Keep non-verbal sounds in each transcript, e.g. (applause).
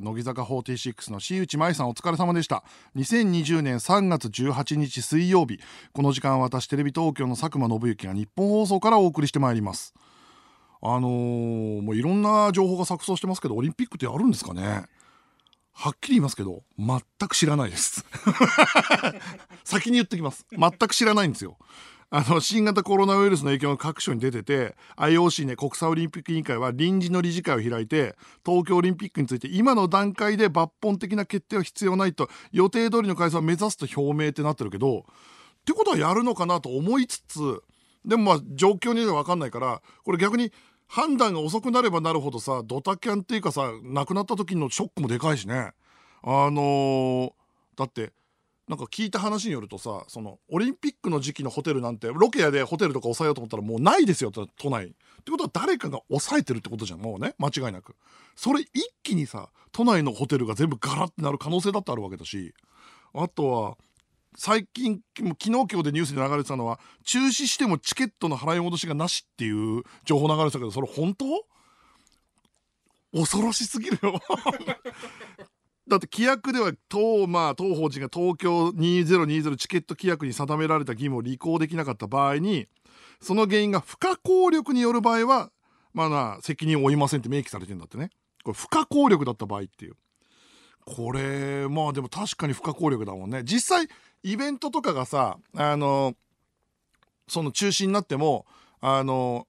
乃木坂46の新内舞さんお疲れ様でした。2020年3月18日水曜日。この時間私テレビ東京の佐久間信之が日本放送からお送りしてまいります。あのー、もういろんな情報が錯綜してますけどオリンピックってやるんですかね。はっきり言いますけど全く知らないです。(laughs) 先に言ってきます。全く知らないんですよ。あの新型コロナウイルスの影響が各所に出てて IOC ね国際オリンピック委員会は臨時の理事会を開いて東京オリンピックについて今の段階で抜本的な決定は必要ないと予定通りの開催を目指すと表明ってなってるけどってことはやるのかなと思いつつでもまあ状況によって分かんないからこれ逆に判断が遅くなればなるほどさドタキャンっていうかさ亡くなった時のショックもでかいしね。あのー、だってなんか聞いた話によるとさそのオリンピックの時期のホテルなんてロケ屋でホテルとか抑えようと思ったらもうないですよ都内。ってことは誰かが抑えてるってことじゃんもうね。間違いなく。それ一気にさ都内のホテルが全部ガラッてなる可能性だってあるわけだし。あとは最近昨日今日でニュースで流れてたのは中止してもチケットの払い戻しがなしっていう情報流れてたけどそれ本当？恐ろしすぎるよ。だって規約では当,、まあ、当法人が東京2020チケット規約に定められた義務を履行できなかった場合にその原因が不可抗力による場合はまあな責任を負いませんって明記されてるんだってね。これ不可抗力だった場合っていう。これまあでも確かに不可抗力だもんね。実際イベントとかがさあのその中止になってもあの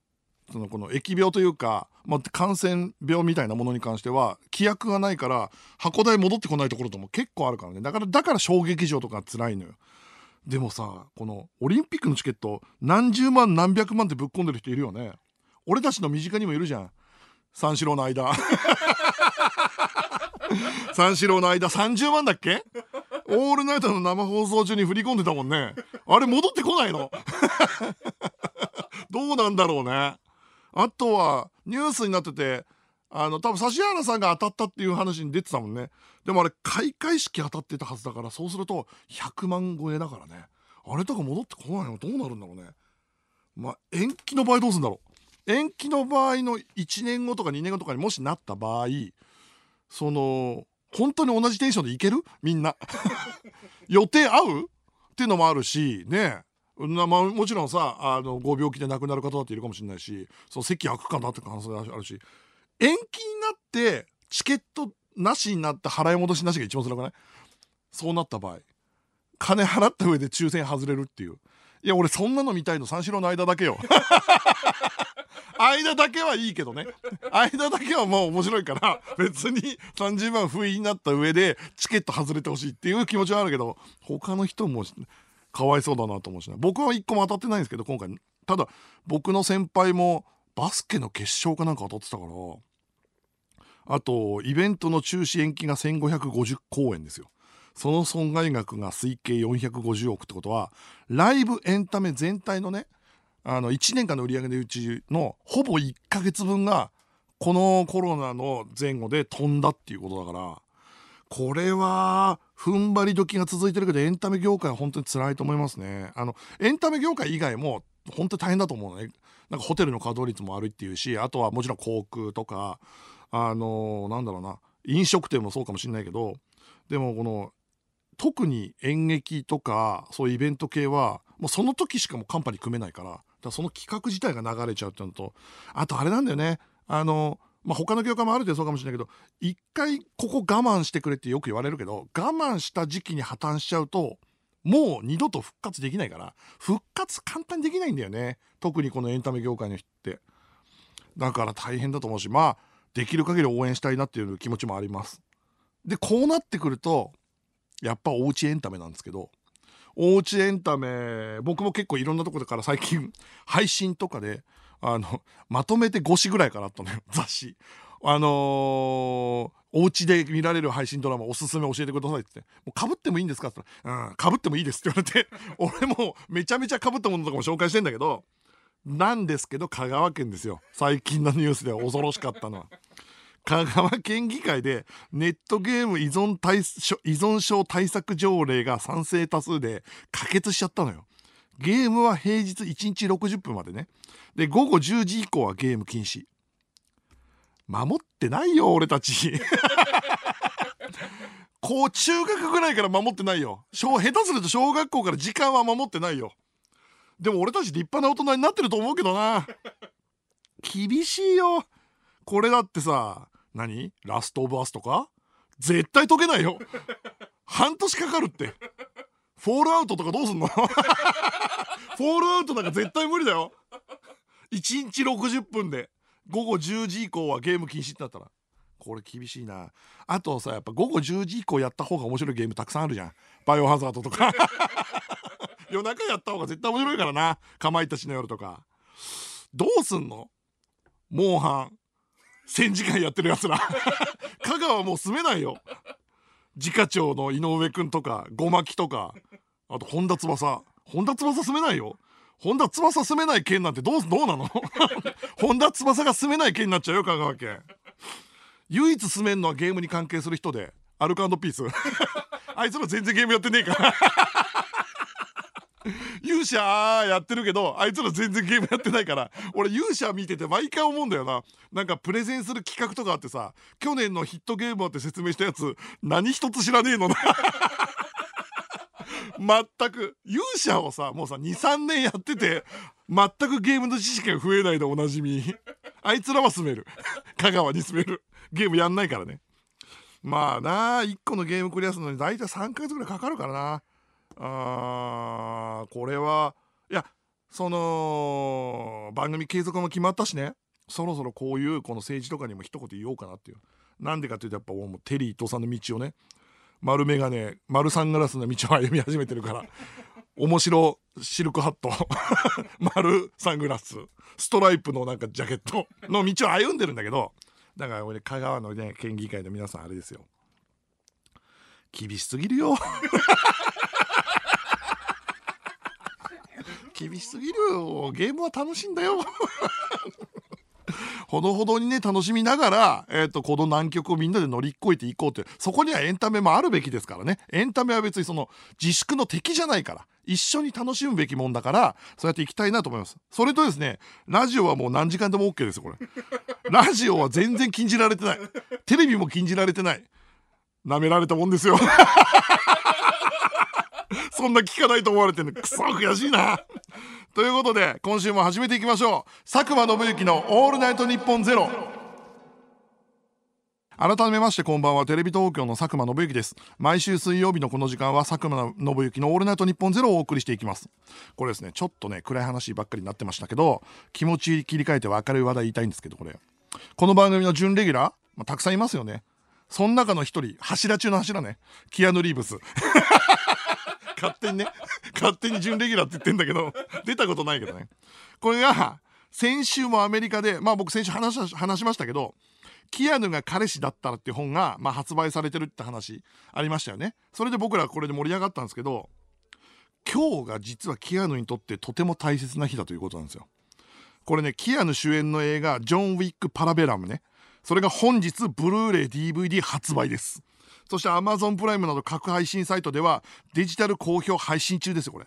そのこの疫病というか、まあ、感染病みたいなものに関しては規約がないから箱代戻ってこないところとも結構あるからね。だからだから小劇場とか辛いのよ。でもさこのオリンピックのチケット何十万何百万ってぶっ込んでる人いるよね。俺たちの身近にもいるじゃん。三四郎の間。(laughs) 三四郎の間30万だっけ？オールナイトの生放送中に振り込んでたもんね。あれ戻ってこないの？(laughs) どうなんだろうね。あとはニュースになっててあの多分指原さんが当たったっていう話に出てたもんね。でもあれ開会式当たってたはずだからそうすると100万超えだからね。あれとか戻ってこないの？どうなるんだろうね。まあ延期の場合どうすんだろう。延期の場合の1年後とか2年後とかにもしなった場合その本当に同じテンションでいける？みんな。(laughs) 予定合う？っていうのもあるしねまあ、もちろんさあのご病気で亡くなる方だっているかもしれないしその席空くかなって可能性あるし延期になってチケットなしになった払い戻しなしが一番辛くない？そうなった場合金払った上で抽選外れるっていう。いや俺そんなの見たいの三四郎の間だけよ。間だけはいいけどね。間だけはもう面白いから別に30万不意になった上でチケット外れてほしいっていう気持ちはあるけど他の人もかわいそうだなと思うしね。僕は1個も当たってないんですけど今回ただ僕の先輩もバスケの決勝かなんか当たってたからあとイベントの中止延期が1550公演ですよ。その損害額が推計450億ってことはライブエンタメ全体のねあの1年間の売り上げのうちのほぼ1ヶ月分がこのコロナの前後で飛んだっていうことだからこれは踏ん張り時が続いてるけどエンタメ業界は本当に辛いと思いますね。あのエンタメ業界以外も本当に大変だと思うのね。なんかホテルの稼働率も悪いっていうしあとはもちろん航空とかあのなんだろうな。飲食店もそうかもしれないけどでもこの特に演劇とかそういうイベント系はもうその時しかもカンパニー組めないからだからその企画自体が流れちゃうっていうのとあとあれなんだよね。あのまあ、他の業界もある程度そうかもしれないけど一回ここ我慢してくれってよく言われるけど我慢した時期に破綻しちゃうともう二度と復活できないから復活簡単にできないんだよね。特にこのエンタメ業界の人って。だから大変だと思うしまあできる限り応援したいなっていう気持ちもあります。でこうなってくるとやっぱおうちエンタメなんですけどおうちエンタメ僕も結構いろんなところから最近配信とかであのまとめて5紙ぐらいからあったのよ (laughs) 雑誌。あのー、お家で見られる配信ドラマおすすめ教えてくださいってって「もうかぶってもいいんですか?」って言ったら「うんかぶってもいいです」って言われて (laughs) 俺もめちゃめちゃかぶったものとかも紹介してんだけどなんですけど香川県ですよ最近のニュースでは恐ろしかったのは。香川県議会でネットゲーム依存対依存症対策条例が賛成多数で可決しちゃったのよ。ゲームは平日1日60分までね。で午後10時以降はゲーム禁止。守ってないよ俺たち。(laughs) こう中学ぐらいから守ってないよ。下手すると小学校から時間は守ってないよ。でも俺たち立派な大人になってると思うけどな。厳しいよ。これだってさ何？ラストオブアスとか？絶対解けないよ。半年かかるって。フォールアウトとかどうすんの？(laughs) フォールアウトなんか絶対無理だよ。1日60分で午後10時以降はゲーム禁止ってなったら。これ厳しいな。あとさやっぱ午後10時以降やった方が面白いゲームたくさんあるじゃん。バイオハザードとか。(laughs) 夜中やった方が絶対面白いからな。かまいたちの夜とか。どうすんの？モンハン。1000時間やってるやつら。香川もう住めないよ。自家長の井上くんとかごまきとかあと本田翼。本田翼住めないよ。本田翼住めない県なんてどうどうなの？(laughs) 本田翼が住めない県になっちゃうよ香川県。唯一住めんのはゲームに関係する人でアルカピース。(laughs) あいつら全然ゲームやってねえから。勇者やってるけどあいつら全然ゲームやってないから俺勇者見てて毎回思うんだよな。なんかプレゼンする企画とかあってさ去年のヒットゲームって説明したやつ何一つ知らねえのな。(laughs) 全く。勇者をさもうさ23年やってて全くゲームの知識が増えないでおなじみ。あいつらは住める。香川に住める。ゲームやんないからね。まあなあ1個のゲームクリアするのに大体3ヶ月ぐらいかかるからな。あーこれはいやその番組継続も決まったしね。そろそろこういうこの政治とかにも一言言おうかなっていう。なんでかっていうとやっぱもうテリー伊藤さんの道をね丸眼鏡丸サングラスの道を歩み始めてるから面白シルクハット (laughs) 丸サングラスストライプのなんかジャケットの道を歩んでるんだけどだから俺香川のね県議会の皆さんあれですよ。厳しすぎるよ。(laughs) 厳しすぎるよ。ゲームは楽しいんだよ。(laughs) ほどほどにね楽しみながら、えーと、この難局をみんなで乗り越えていこうという。そこにはエンタメもあるべきですからね。エンタメは別にその自粛の敵じゃないから。一緒に楽しむべきもんだからそうやっていきたいなと思います。それとですねラジオはもう何時間でも OK ですよこれ。ラジオは全然禁じられてない。テレビも禁じられてない。舐められたもんですよ。そんな聞かないと思われてるの。くそ悔しいな。ということで今週も始めていきましょう。佐久間信之の「オールナイトニッポンゼロ改めましてこんばんは。テレビ東京の佐久間信之です。毎週水曜日のこの時間は佐久間信之の「オールナイトニッポンゼロをお送りしていきます。これですねちょっとね暗い話ばっかりになってましたけど気持ち切り替えて明るい話題言いたいんですけどこれ。この番組の準レギュラー、まあ、たくさんいますよね。その中の一人柱中の柱ね。キアヌ・リーブス。勝手にね勝手に準レギュラーって言ってんだけど出たことないけどね。これが先週もアメリカでまあ僕先週話し話しましたけどキアヌが彼氏だったらっていう本が、まあ、発売されてるって話ありましたよね。それで僕らこれで盛り上がったんですけど今日が実はキアヌにとってとても大切な日だということなんですよ。これねキアヌ主演の映画「ジョン・ウィック・パラベラムね」それが本日ブルーレイ DVD 発売です。そして Amazon プライムなど各配信サイトではデジタル好評配信中ですよこれ。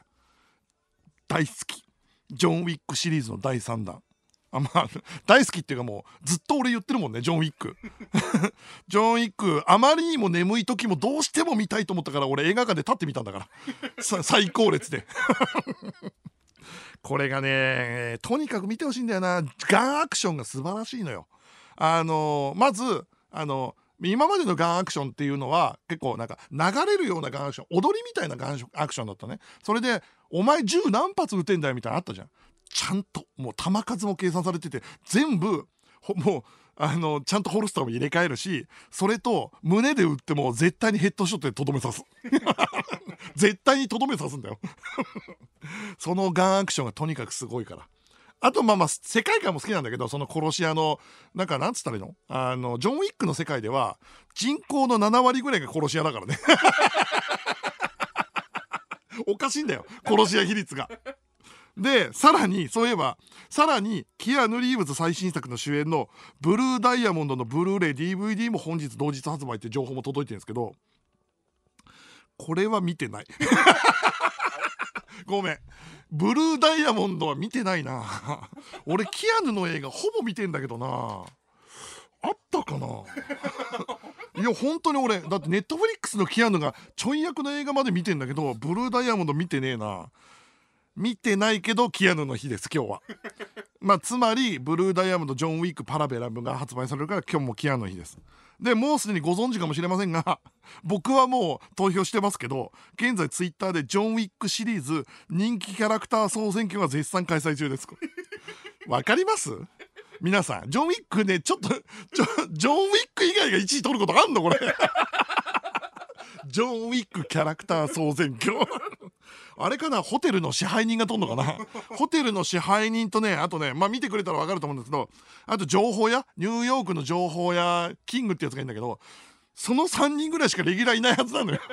大好き。ジョン・ウィックシリーズの第3弾。あまあ大好きっていうかもうずっと俺言ってるもんねジョン・ウィックジョン・ウィックあまりにも眠い時もどうしても見たいと思ったから俺映画館で立ってみたんだから。最高列で。(laughs) これがねとにかく見てほしいんだよな。ガンアクションが素晴らしいのよ。あのまずあの今までのガンアクションっていうのは結構なんか流れるようなガンアクション踊りみたいなガンアクションだったね。それでお前銃何発撃てんだよみたいなのあったじゃん。ちゃんともう弾数も計算されてて全部もうあのちゃんとホルスターも入れ替えるしそれと胸で撃っても絶対にヘッドショットでとどめさす。(laughs) 絶対にとどめさすんだよ。(laughs) そのガンアクションがとにかくすごいから。あとまあまあ世界観も好きなんだけどその殺し屋のなんかなんつったらいいの？あのジョン・ウィックの世界では人口の7割ぐらいが殺し屋だからね。(laughs) おかしいんだよ殺し屋比率が。でさらにそういえばさらにキアヌ・リーブズ最新作の主演の「ブルーダイヤモンド」のブルーレイ DVD も本日同日発売って情報も届いてるんですけどこれは見てない。ごめん。ブルーダイヤモンドは見てないな。俺キアヌの映画ほぼ見てんだけどな。あったかな。いや本当に俺だってネットフリックスのキアヌがちょい役の映画まで見てんだけどブルーダイヤモンド見てねえな。見てないけどキアヌの日です今日は。まあつまりブルーダイヤモンドジョン・ウィック・パラベラムが発売されるから今日もキアヌの日です。でもうすでにご存知かもしれませんが (laughs) 僕はもう投票してますけど現在ツイッターでジョン・ウィックシリーズ人気キャラクター総選挙が絶賛開催中です。(laughs) わかります？皆さんジョン・ウィックねちょっとジョン・ウィック以外が1位取ることあんの？これ。ジョン・ウィックキャラクター総選挙。あれかな？ホテルの支配人が取んのかな？(laughs) ホテルの支配人とねあとねまあ見てくれたら分かると思うんですけどあと情報屋？ニューヨークの情報屋キングってやつがいいんだけどその3人ぐらいしかレギュラーいないはずなのよ。(laughs)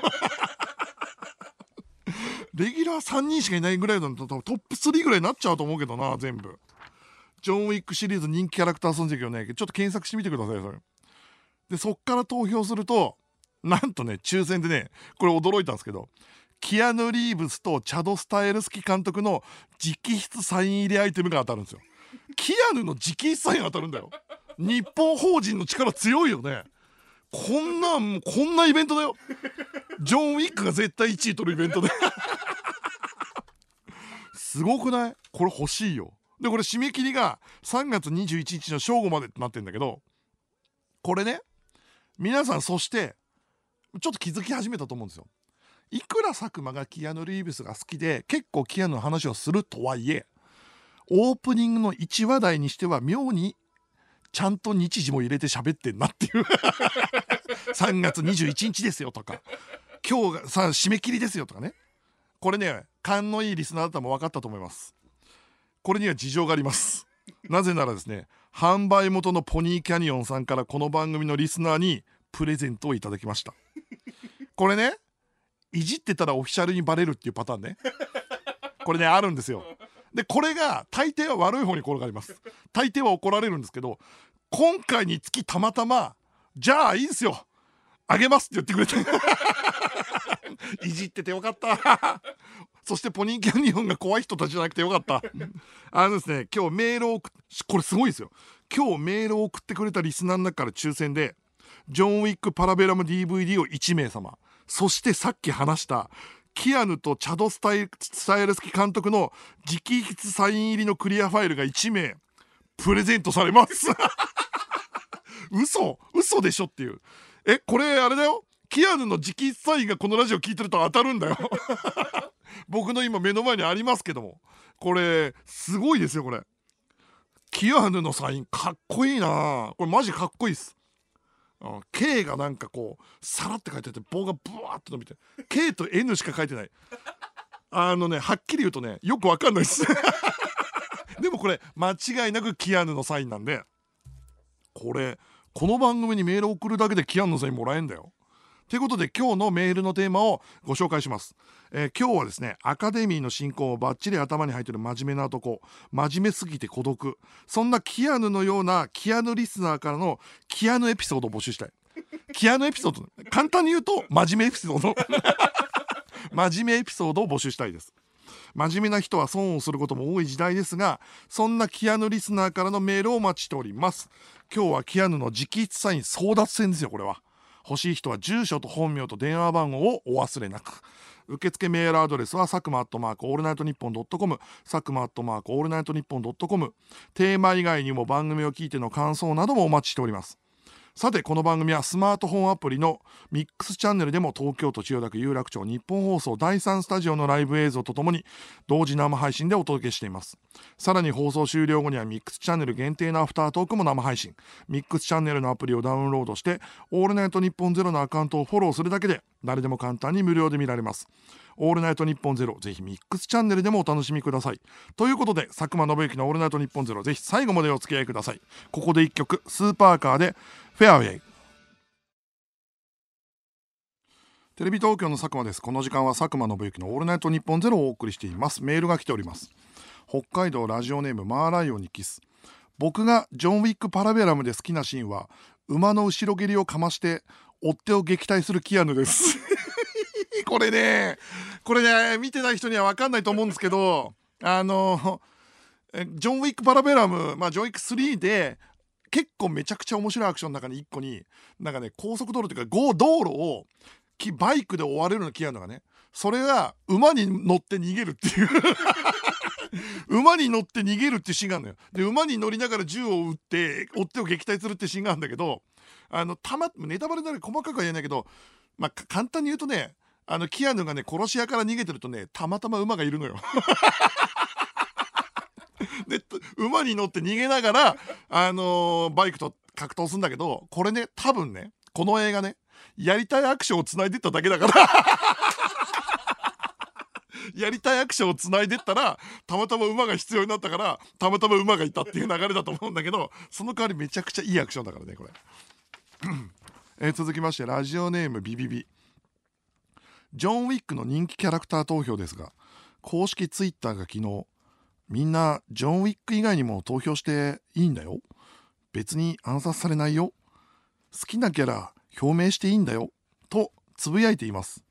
レギュラー3人しかいないぐらいだとトップ3ぐらいになっちゃうと思うけどな全部。ジョン・ウィックシリーズ人気キャラクター存在をねちょっと検索してみてくださいそれ。でそっから投票するとなんとね抽選でねこれ驚いたんですけどキアヌ・リーブスとチャド・スタイルスキ監督の直筆サイン入りアイテムが当たるんですよ。キアヌの直筆サイン当たるんだよ。日本法人の力強いよね。こんなんこんなイベントだよ。ジョン・ウィックが絶対1位取るイベントですごくない？これ欲しいよ。でこれ締め切りが3月21日の正午までってなってんだけどこれね皆さんそしてちょっと気づき始めたと思うんですよ。いくら佐久間がキアヌ・リーブスが好きで結構キアヌの話をするとはいえオープニングの1話題にしては妙にちゃんと日時も入れて喋ってんなっていう。(laughs) 3月21日ですよとか。今日がさ締め切りですよとかね。これね勘のいいリスナーだったらも分かったと思います。これには事情があります。なぜならですね販売元のポニーキャニオンさんからこの番組のリスナーにプレゼントをいただきました。これねいじってたらオフィシャルにバレるっていうパターンね。これねあるんですよ。でこれが大抵は悪い方に転がります。大抵は怒られるんですけど今回につきたまたまじゃあいいですよ。あげますって言ってくれて。(laughs) いじっててよかった。そしてポニーキャニオンが怖い人たちじゃなくてよかった。あのですね今日メールをこれすごいですよ。今日メールを送ってくれたリスナーの中から抽選でジョン・ウィック・パラベラム DVD を1名様。そしてさっき話したキアヌとチャドスタイスタイルスキ監督の直筆サイン入りのクリアファイルが1名プレゼントされます。(laughs) 嘘嘘でしょっていう。えこれあれだよ。キアヌの直筆サインがこのラジオ聞いてると当たるんだよ。(laughs) 僕の今目の前にありますけども。これすごいですよこれ。キアヌのサインかっこいいな。これマジかっこいいっす。K がなんかこうさらって書いてて棒がブワーっと伸びて K と N しか書いてない。あのねはっきり言うとねよくわかんないです。でもこれ間違いなくキアヌのサインなんでこれこの番組にメール送るだけでキアヌのサインもらえんだよということで今日のメールのテーマをご紹介します、えー、今日はですねアカデミーの進行をバッチリ頭に入ってる真面目な男。真面目すぎて孤独。そんなキアヌのようなキアヌリスナーからのキアヌエピソードを募集したい。キアヌエピソード簡単に言うと真面目エピソード。(laughs) 真面目エピソードを募集したいです。真面目な人は損をすることも多い時代ですがそんなキアヌリスナーからのメールをお待ちしております。今日はキアヌの直筆サイン争奪戦ですよこれは。欲しい人は住所と本名と電話番号をお忘れなく。受付メールアドレスは佐久間アットマークオールナイトニッポンドットコム。佐久間アットマークオールナイトニッポンドットコム。テーマ以外にも番組を聞いての感想などもお待ちしております。さてこの番組はスマートフォンアプリのミックスチャンネルでも東京都千代田区有楽町ニッポン放送第3スタジオのライブ映像とともに同時生配信でお届けしています。さらに放送終了後にはミックスチャンネル限定のアフタートークも生配信ミックスチャンネルのアプリをダウンロードしてオールナイトニッポンゼロのアカウントをフォローするだけで誰でも簡単に無料で見られます。オールナイトニッポンゼロぜひミックスチャンネルでもお楽しみください。ということで佐久間信之のオールナイトニッポンゼロぜひ最後までお付き合いください。ここで1曲スーパーカーでフェアウェイ。テレビ東京の佐久間です。この時間は佐久間信之のオールナイトニッポンゼロをお送りしています。メールが来ております。北海道ラジオネームマーライオンにキス。僕がジョン・ウィック・パラベラムで好きなシーンは馬の後ろ蹴りをかまして追っ手を撃退するキアヌです。(laughs) これねこれね見てない人には分かんないと思うんですけどあのジョン・ウィック・パラベラム、まあ、ジョン・ウィック3で結構めちゃくちゃ面白いアクションの中に1個になんかね高速道路というか道路をバイクで追われるのキアヌがね。それが馬に乗って逃げるっていう。(laughs) 馬に乗って逃げるっていうシーンがあるのよ。で馬に乗りながら銃を撃って追っ手を撃退するってシーンがあるんだけどあのたまネタバレなら細かくは言えないけどまあ簡単に言うとねあのキアヌがね殺し屋から逃げてるとねたまたま馬がいるのよ。(laughs) で馬に乗って逃げながら、あのー、バイクと格闘するんだけどこれね多分ねこの映画ねやりたいアクションをつないでっただけだから。やりたいアクションをつな (laughs) いでったらたまたま馬が必要になったからたまたま馬がいたっていう流れだと思うんだけどその代わりめちゃくちゃいいアクションだからねこれ、(clears throat) え、続きましてラジオネームビビビ。ジョン・ウィックの人気キャラクター投票ですが公式ツイッターが昨日みんなジョン・ウィック以外にも投票していいんだよ。別に暗殺されないよ。好きなキャラ表明していいんだよ。とつぶやいています。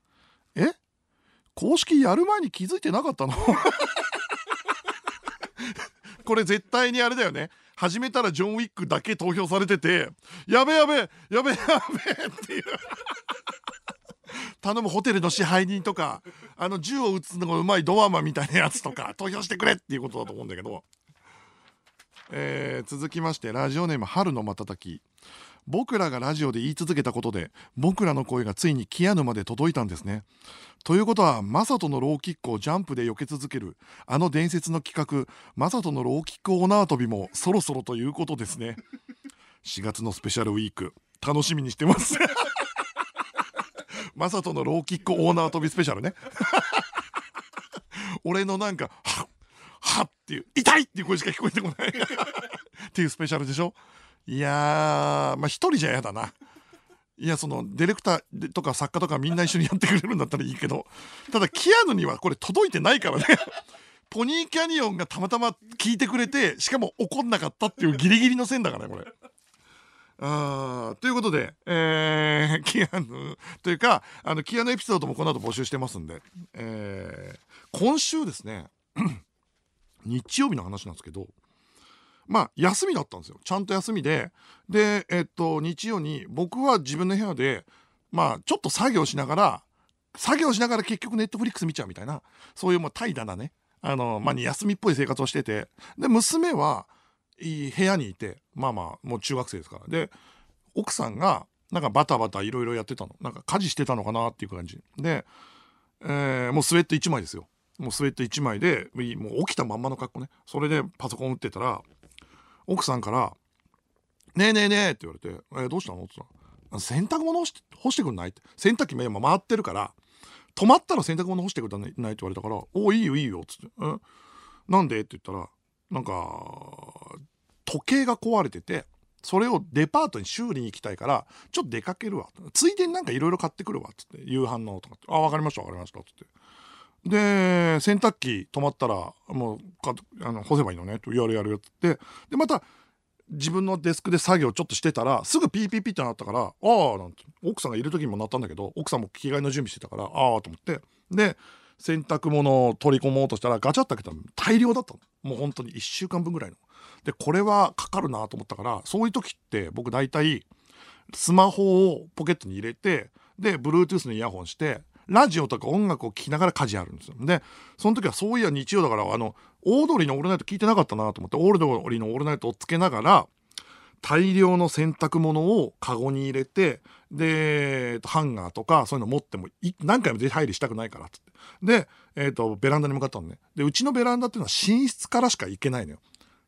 え？公式やる前に気づいてなかったの？(laughs) これ絶対にあれだよね。始めたらジョン・ウィックだけ投票されててやべやべやべやべっていう。頼むホテルの支配人とかあの銃を撃つのがうまいドアマンみたいなやつとか (laughs) 投票してくれっていうことだと思うんだけど、えー、続きましてラジオネーム春の瞬き僕らがラジオで言い続けたことで僕らの声がついにキアヌまで届いたんですね。ということはマサトのローキックをジャンプで避け続けるあの伝説の企画マサトのローキックオーナー跳びもそろそろということですね。4月のスペシャルウィーク楽しみにしてますマサトのローキックオーナー跳びスペシャルね。(laughs) 俺のなんかはっはっっていう痛いっていう声しか聞こえてこない。(laughs) っていうスペシャルでしょ？いやまあ一人じゃ嫌だな。いやそのディレクターとか作家とかみんな一緒にやってくれるんだったらいいけどただキアヌにはこれ届いてないからね。ポニーキャニオンがたまたま聞いてくれてしかも怒んなかったっていうギリギリの線だからねこれ。あということで、えー、(laughs) キアヌというかあのキアヌエピソードもこの後募集してますんで、えー、今週ですね (clears throat) 日曜日の話なんですけどまあ休みだったんですよ。ちゃんと休みででえっと日曜に僕は自分の部屋でまあちょっと作業しながら作業しながら結局ネットフリックス見ちゃうみたいなそういうまあ怠惰なねあの、まあ、休みっぽい生活をしててで娘は部屋にいてまあまあもう中学生ですから。で奥さんがなんかバタバタいろいろやってたの。なんか家事してたのかなっていう感じ。で、えー、もうスウェット1枚ですよ。もうスウェット1枚でもう起きたまんまの格好ね。それでパソコン打ってたら奥さんから「ねえねえねえ」って言われて「えー、どうしたの?」って言ったら「洗濯物干して干してくんない?」って。洗濯機今回ってるから止まったら洗濯物干してくれない？って言われたから「おいいよいいよ」っつって「え？なんで?」って言ったらなんか時計が壊れててそれをデパートに修理に行きたいからちょっと出かけるわ。ついでになんかいろいろ買ってくるわ。つって夕飯のとかって「あ分かりました分かりました」つって。で洗濯機止まったらもうかあの干せばいいのね。とやるやるよ。って。でまた自分のデスクで作業ちょっとしてたらすぐピーピーピーってなったから「ああ」なんて。奥さんがいる時にもなったんだけど奥さんも着替えの準備してたから「ああ」と思って。で洗濯物を取り込もうとしたらガチャッと開けたら大量だったのもう本当に1週間分ぐらいの。でこれはかかるなと思ったからそういう時って僕大体スマホをポケットに入れてで Bluetooth のイヤホンしてラジオとか音楽を聴きながら家事あるんですよ。でその時はそういや日曜だからあのオードリーの「オールナイト」聞いてなかったなと思ってオードリーの「オールナイト」をつけながら大量の洗濯物をカゴに入れてでハンガーとかそういうの持っても何回も出入りしたくないからっって。で、えーと、ベランダに向かったのね。でうちのベランダっていうのは寝室からしか行けないのよ。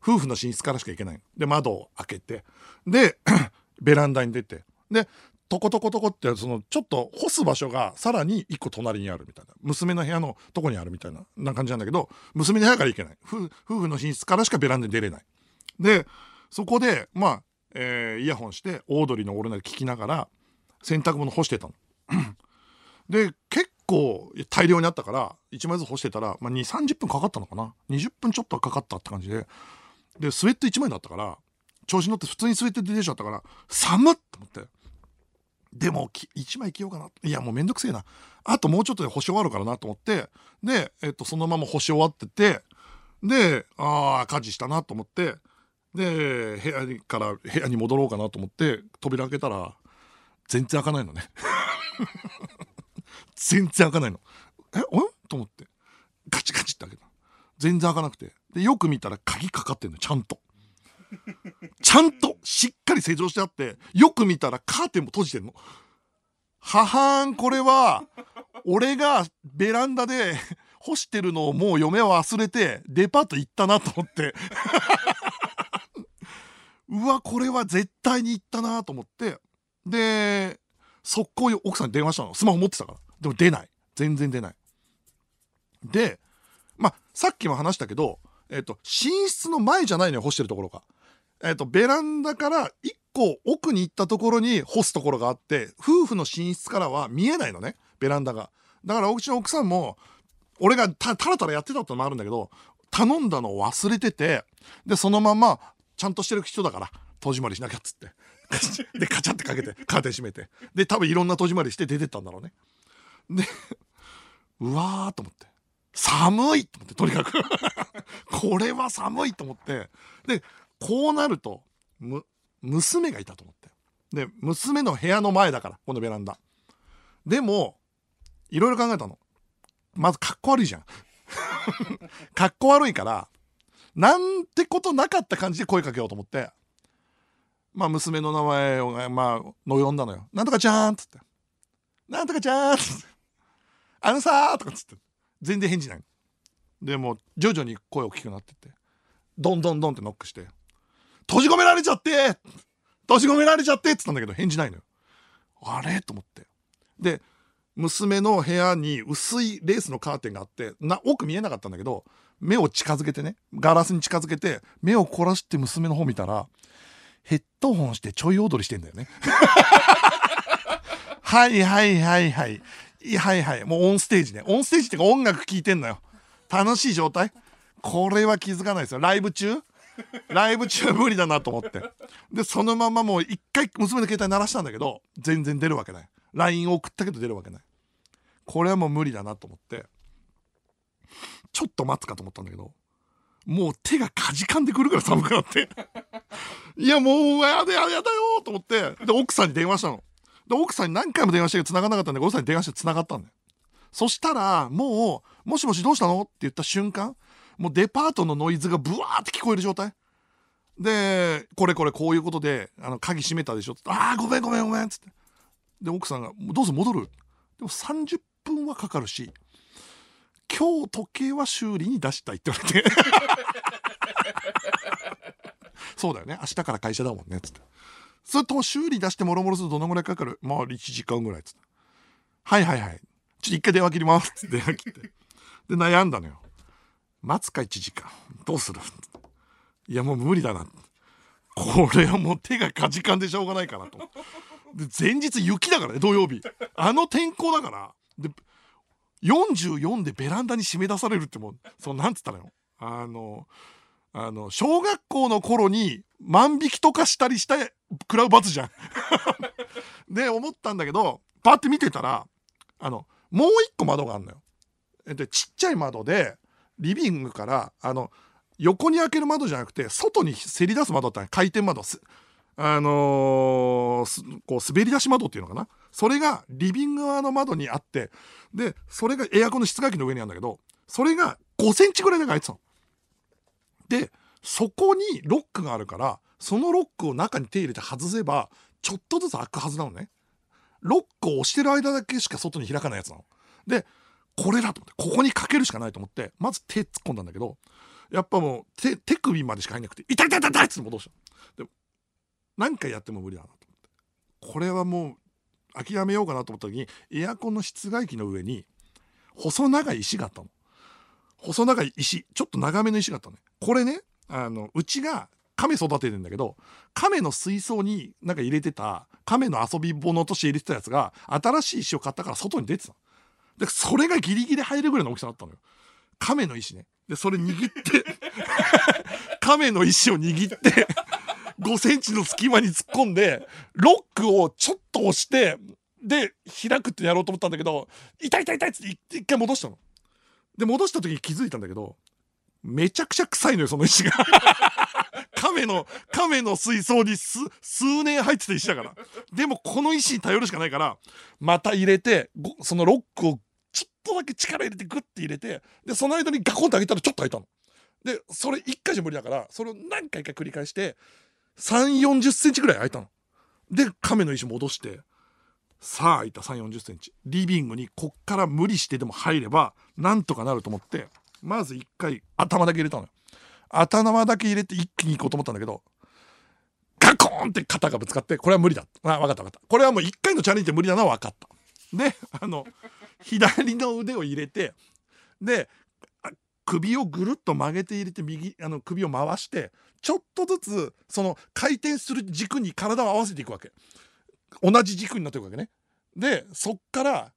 夫婦の寝室からしか行けないで窓を開けて。で (clears throat) ベランダに出て。でトコトコトコってそのちょっと干す場所がさらに一個隣にあるみたいな。娘の部屋のとこにあるみたいなな感じなんだけど娘の部屋から行けない。夫婦の寝室からしかベランダに出れない。でそこでまあ、えー、イヤホンしてオードリーの「オールナイト」聞きながら洗濯物干してたの。(clears throat) で結構大量にあったから1枚ずつ干してたら、まあ、2 3 0分かかったのかな。20分ちょっとはかかったって感じで。でスウェット1枚だったから調子乗って普通にスウェット出てきちゃったから寒っと思って。でも1枚着ようかないやもうめんどくせえな。あともうちょっとで干し終わるからなと思って。で、えっと、そのまま干し終わっててでああ家事したなと思って。で部屋から部屋に戻ろうかなと思って扉開けたら全然開かないのね。(laughs) 全然開かないの。えおん？と思って。ガチガチって開けた。全然開かなくて。でよく見たら鍵かかってんのちゃんと。ちゃんとしっかり施錠してあってよく見たらカーテンも閉じてんの。ははんこれは俺がベランダで干してるのをもう嫁は忘れてデパート行ったなと思って。うわこれは絶対に行ったなと思って。で速攻奥さんに電話したの。スマホ持ってたから。でも出ない。全然出ない。でまあさっきも話したけど、えっと、寝室の前じゃないのよ干してるところが。えっと、ベランダから1個奥に行ったところに干すところがあって夫婦の寝室からは見えないのねベランダが。だからうちの奥さんも俺がたたらたらやってたってのもあるんだけど頼んだのを忘れててでそのままちゃんとしてる人だから戸締まりしなきゃっつって。(laughs) でカチャってかけてカーテン閉めて。で多分いろんな戸締まりして出てったんだろうね。でうわーと思って。寒いと思ってとにかく。(laughs) これは寒いと思って。でこうなると娘がいたと思って。で娘の部屋の前だからこのベランダ。でもいろいろ考えたの。まずかっこ悪いじゃん。かっこ悪いからなんてことなかった感じで声かけようと思って。まあ娘の名前をまあの呼んだのよ「なんとかちゃん」っつって「なんとかちゃん」っつって「あのさー」とかっつって。全然返事ない。でも徐々に声大きくなってって。どんどんどんってノックして。閉じ込められちゃって！閉じ込められちゃって！っつったんだけど返事ないのよ。あれ？と思って。で娘の部屋に薄いレースのカーテンがあってな奥見えなかったんだけど目を近づけてねガラスに近づけて目を凝らして娘の方見たらヘッドホンしてちょい踊りしてんだよね。(laughs) はいはいはいはい。はいはい。もうオンステージね。オンステージってか音楽聴いてんのよ。楽しい状態。これは気づかないですよ。ライブ中？ライブ中無理だなと思って。でそのままもう一回娘の携帯鳴らしたんだけど全然出るわけない。LINE 送ったけど出るわけない。これはもう無理だなと思ってちょっと待つかと思ったんだけどもう手がかじかんでくるから寒くなって。いやもうやだやだよと思って。で奥さんに電話したの。で奥さんに何回も電話して繋がなかったんで奥さんに電話して繋がったんだよ。そしたらもう「もしもしどうしたの?」って言った瞬間もうデパートのノイズがブワーって聞こえる状態。で「これこれこういうことであの鍵閉めたでしょ」って「ああごめんごめんごめん」っつって。で奥さんが「どうぞ戻る」でも30分はかかるし今日時計は修理に出したいって言われて。(laughs) そうだよね。明日から会社だもんね。っつって。それと修理出してもろもろするとどのぐらいかかる？まあ1時間ぐらいっつって。はいはいはい。ちょっと一回電話切ります。って電話切って。で悩んだのよ。待つか1時間。どうする？いやもう無理だな。これはもう手がかじかんでしょうがないかなと。で前日雪だからね土曜日。あの天候だから。で44でベランダに締め出されるってもうそのなんつったのよ。あのあの小学校の頃に万引きとかしたりして食らう罰じゃん。(laughs) で思ったんだけどパッて見てたらあのもう一個窓があるのよ。でちっちゃい窓でリビングからあの横に開ける窓じゃなくて外にせり出す窓だって回転窓。あのー、こう滑り出し窓っていうのかな。それがリビング側の窓にあってでそれがエアコンの室外機の上にあるんだけどそれが5センチぐらいで開いてたの。でそこにロックがあるからそのロックを中に手入れて外せばちょっとずつ開くはずなのね。ロックを押してる間だけしか外に開かないやつなの。でこれだと思ってここにかけるしかないと思ってまず手突っ込んだんだけどやっぱもう手手首までしか入んなくて「痛い痛い痛い痛い!」っつって戻したで何回やっても無理だなと思ってこれはもう諦めようかなと思った時にエアコンの室外機の上に細長い石があったの。細長い石ちょっと長めの石があったのね。これねあのうちが亀育ててるんだけど亀の水槽になんか入れてた亀の遊び物として入れてたやつが新しい石を買ったから外に出てたでそれがギリギリ入るぐらいの大きさだったのよ。亀の石ね。でそれ握って (laughs) 亀の石を握って5センチの隙間に突っ込んでロックをちょっと押してで開くってやろうと思ったんだけど痛い痛い痛いってって一回戻したの。で戻した時に気づいたんだけどめちゃくちゃ臭いのよその石が。(laughs) 亀の亀の水槽に数年入ってた石だから。でもこの石に頼るしかないからまた入れてそのロックをちょっとだけ力入れてグッて入れてでその間にガコンと上げたらちょっと開いたの。でそれ1回じゃ無理だからそれを何回か繰り返して3 4 0センチぐらい開いたの。で亀の石戻してさあ開いた。3 4 0センチ。リビングにこっから無理してでも入ればなんとかなると思ってまず1回頭だけ入れたのよ。頭だけ入れて一気に行こうと思ったんだけどガコーンって肩がぶつかってこれは無理だ。あ分かった分かった。これはもう1回のチャレンジで無理なのは分かった。であの左の腕を入れてで首をぐるっと曲げて入れて右あの首を回してちょっとずつその回転する軸に体を合わせていくわけ。同じ軸になっていくわけね。でそっから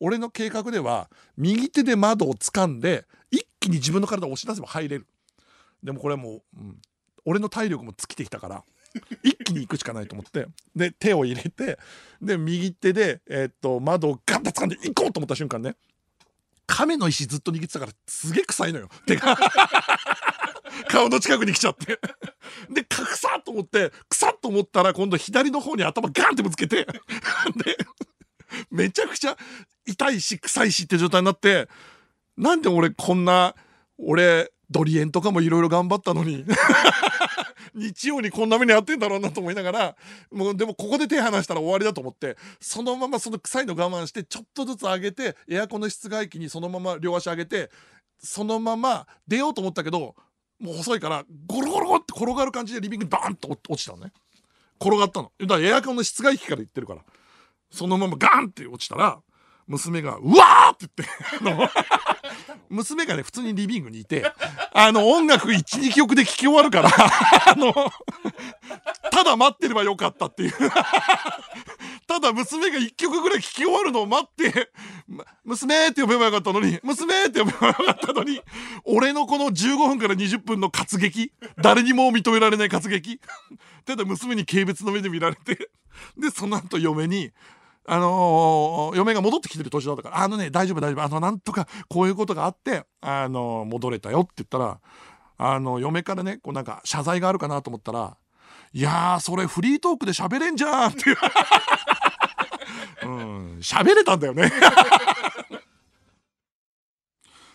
俺の計画では右手で窓を掴んで一気に自分の体を押し出せば入れる。でもこれはもう、うん、俺の体力も尽きてきたから一気に行くしかないと思ってで手を入れてで右手で、えー、っと窓をガッと掴んで行こうと思った瞬間ね。亀の石ずっと握ってたからすげえ臭いのよ。手が顔の近くに来ちゃって。で臭っと思って臭っと思ったら今度左の方に頭ガンってぶつけてでめちゃくちゃ痛いし臭いしって状態になってなんで俺こんな俺ドリエンとかもいろいろ頑張ったのに (laughs) 日曜にこんな目に遭ってんだろうなと思いながらもうでもここで手離したら終わりだと思ってそのままその臭いの我慢してちょっとずつ上げてエアコンの室外機にそのまま両足上げてそのまま出ようと思ったけどもう細いからゴロゴロって転がる感じでリビングにバーンと落ちたのね転がったのだからエアコンの室外機から言ってるからそのままガーンって落ちたら娘が「うわー!」って言って (laughs) 娘がね普通にリビングにいてあの音楽12曲で聴き終わるから (laughs) あのただ待ってればよかったっていう。(laughs) ただ娘が1曲ぐらい聴き終わるのを待って「娘」って呼べばよかったのに「娘」って呼べばよかったのに俺のこの15分から20分の活劇誰にも認められない活劇ただ娘に軽蔑の目で見られてでその後嫁にあのー、嫁が戻ってきてる年だったから、あのね、大丈夫大丈夫、あの、なんとかこういうことがあって、あのー、戻れたよって言ったら、あの、嫁からね、こうなんか謝罪があるかなと思ったら、いやー、それフリートークで喋れんじゃんってい。(laughs) うん、喋れたんだよね。(laughs)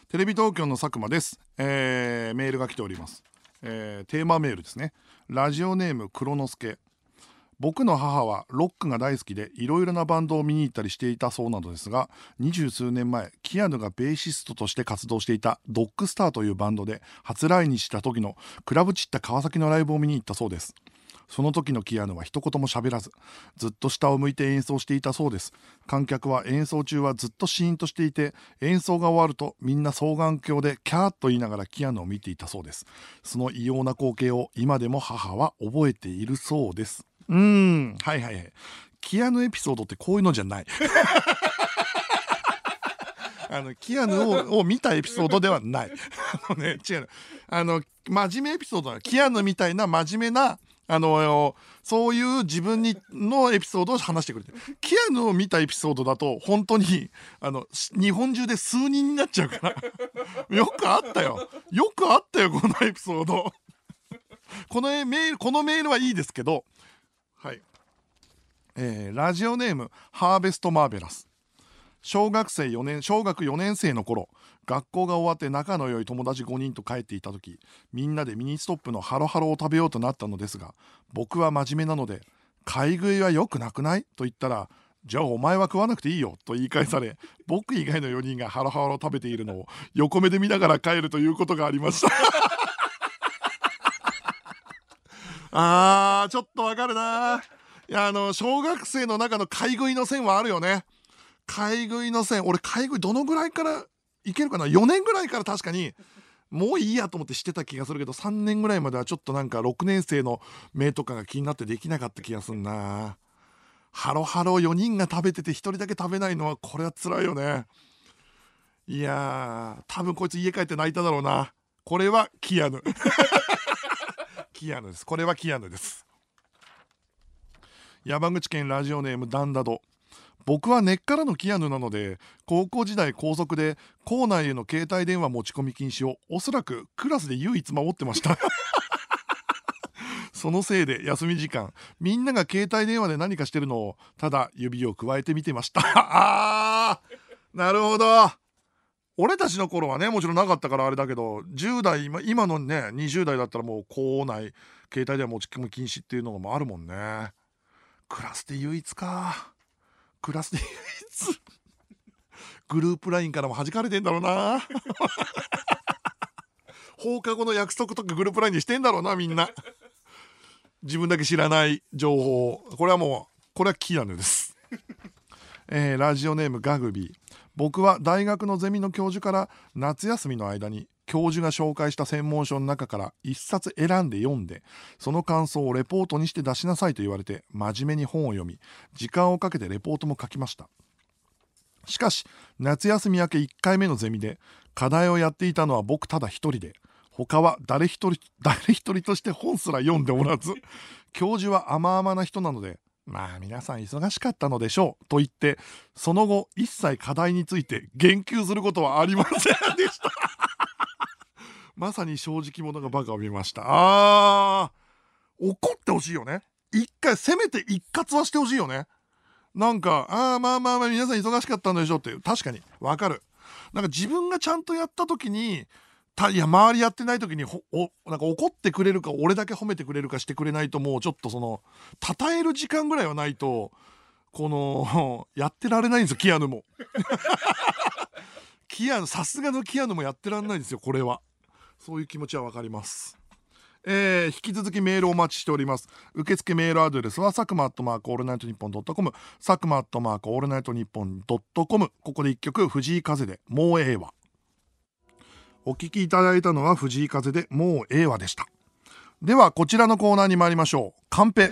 テレビ東京の佐久間です、えー、メールが来ております、えー、テーマメールですね。ラジオネーム黒之助。僕の母はロックが大好きでいろいろなバンドを見に行ったりしていたそうなのですが二十数年前キアヌがベーシストとして活動していたドッグスターというバンドで初来日した時のクラブチッタ川崎のライブを見に行ったそうです。その時のキアヌは一言も喋らずずっと下を向いて演奏していたそうです。観客は演奏中はずっとシーンとしていて演奏が終わるとみんな双眼鏡でキャーッと言いながらキアヌを見ていたそうです。その異様な光景を今でも母は覚えているそうです。うん。はいはいはい。キアヌエピソードってこういうのじゃない。(laughs) あのキアヌをを見たエピソードではない。(laughs) あのね違う。あの真面目エピソードはキアヌみたいな真面目なあのそういう自分にのエピソードを話してくれてキアヌを見たエピソードだと本当にあの日本中で数人になっちゃうから。(laughs) よくあったよ。よくあったよこのエピソード。このメールこのメールはいいですけどはい、えー、ラジオネームハーベストマーベラス。小学生4年小学4年生の頃学校が終わって仲の良い友達5人と帰っていた時みんなでミニストップのハロハロを食べようとなったのですが僕は真面目なので「買い食いは良くなくない?」と言ったら「じゃあお前は食わなくていいよ」と言い返され僕以外の4人がハロハロを食べているのを横目で見ながら帰るということがありました。あーちょっとわかるな。いやあの小学生の中の買い食いの線はあるよね。買い食いの線。俺買い食いどのぐらいからいけるかな？4年ぐらいから確かにもういいやと思ってしてた気がするけど3年ぐらいまではちょっとなんか6年生の目とかが気になってできなかった気がすんな。ハロハロ4人が食べてて1人だけ食べないのはこれは辛いよね。いやー多分こいつ家帰って泣いただろうな。これはキアヌ。キアヌです。これはキアヌです。山口県ラジオネームダンダド。僕は根っからのキアヌなので高校時代高速で校内への携帯電話持ち込み禁止をおそらくクラスで唯一守ってました。(laughs) そのせいで休み時間みんなが携帯電話で何かしてるのをただ指をくわえて見てました。あーなるほど。俺たちの頃はねもちろんなかったからあれだけど10代今のね20代だったらもう校内携帯電話持ち込み禁止っていうのもあるもんね。クラスで唯一か。クラスで唯一。グループ LINE からも弾かれてんだろうな。放課後の約束とかグループ LINE にしてんだろうなみんな。自分だけ知らない情報これはもうこれはキアヌです。えーラジオネームガグビ。ー僕は大学のゼミの教授から夏休みの間に教授が紹介した専門書の中から一冊選んで読んでその感想をレポートにして出しなさいと言われて真面目に本を読み時間をかけてレポートも書きました。しかし夏休み明け1回目のゼミで課題をやっていたのは僕ただ一人で他は誰一人誰一人として本すら読んでおらず教授は甘々な人なのでまあ皆さん忙しかったのでしょうと言ってその後一切課題について言及することはありませんでした。(laughs) まさに正直者がバカを見ました。あー怒ってほしいよね。一回せめて一括はしてほしいよね。なんかああまあまあまあ皆さん忙しかったんでしょうって確かに。わかる。なんか自分がちゃんとやった時にたいや周りやってない時にほおなんか怒ってくれるか俺だけ褒めてくれるかしてくれないともうちょっとその称える時間ぐらいはないとこの (laughs) やってられないんですよキアヌも。(laughs) キアヌさすがのキアヌもやってられないんですよこれは。そういう気持ちはわかります。えー引き続きメールお待ちしております。受付メールアドレスは佐久間アットマークオールナイトニッポンドットコム。佐久間アットマークオールナイトニッポンドットコム。ここで一曲藤井風でもうええわ。お聞きいただいたのは藤井風でもうええわでした。ではこちらのコーナーに参りましょう。カンペ。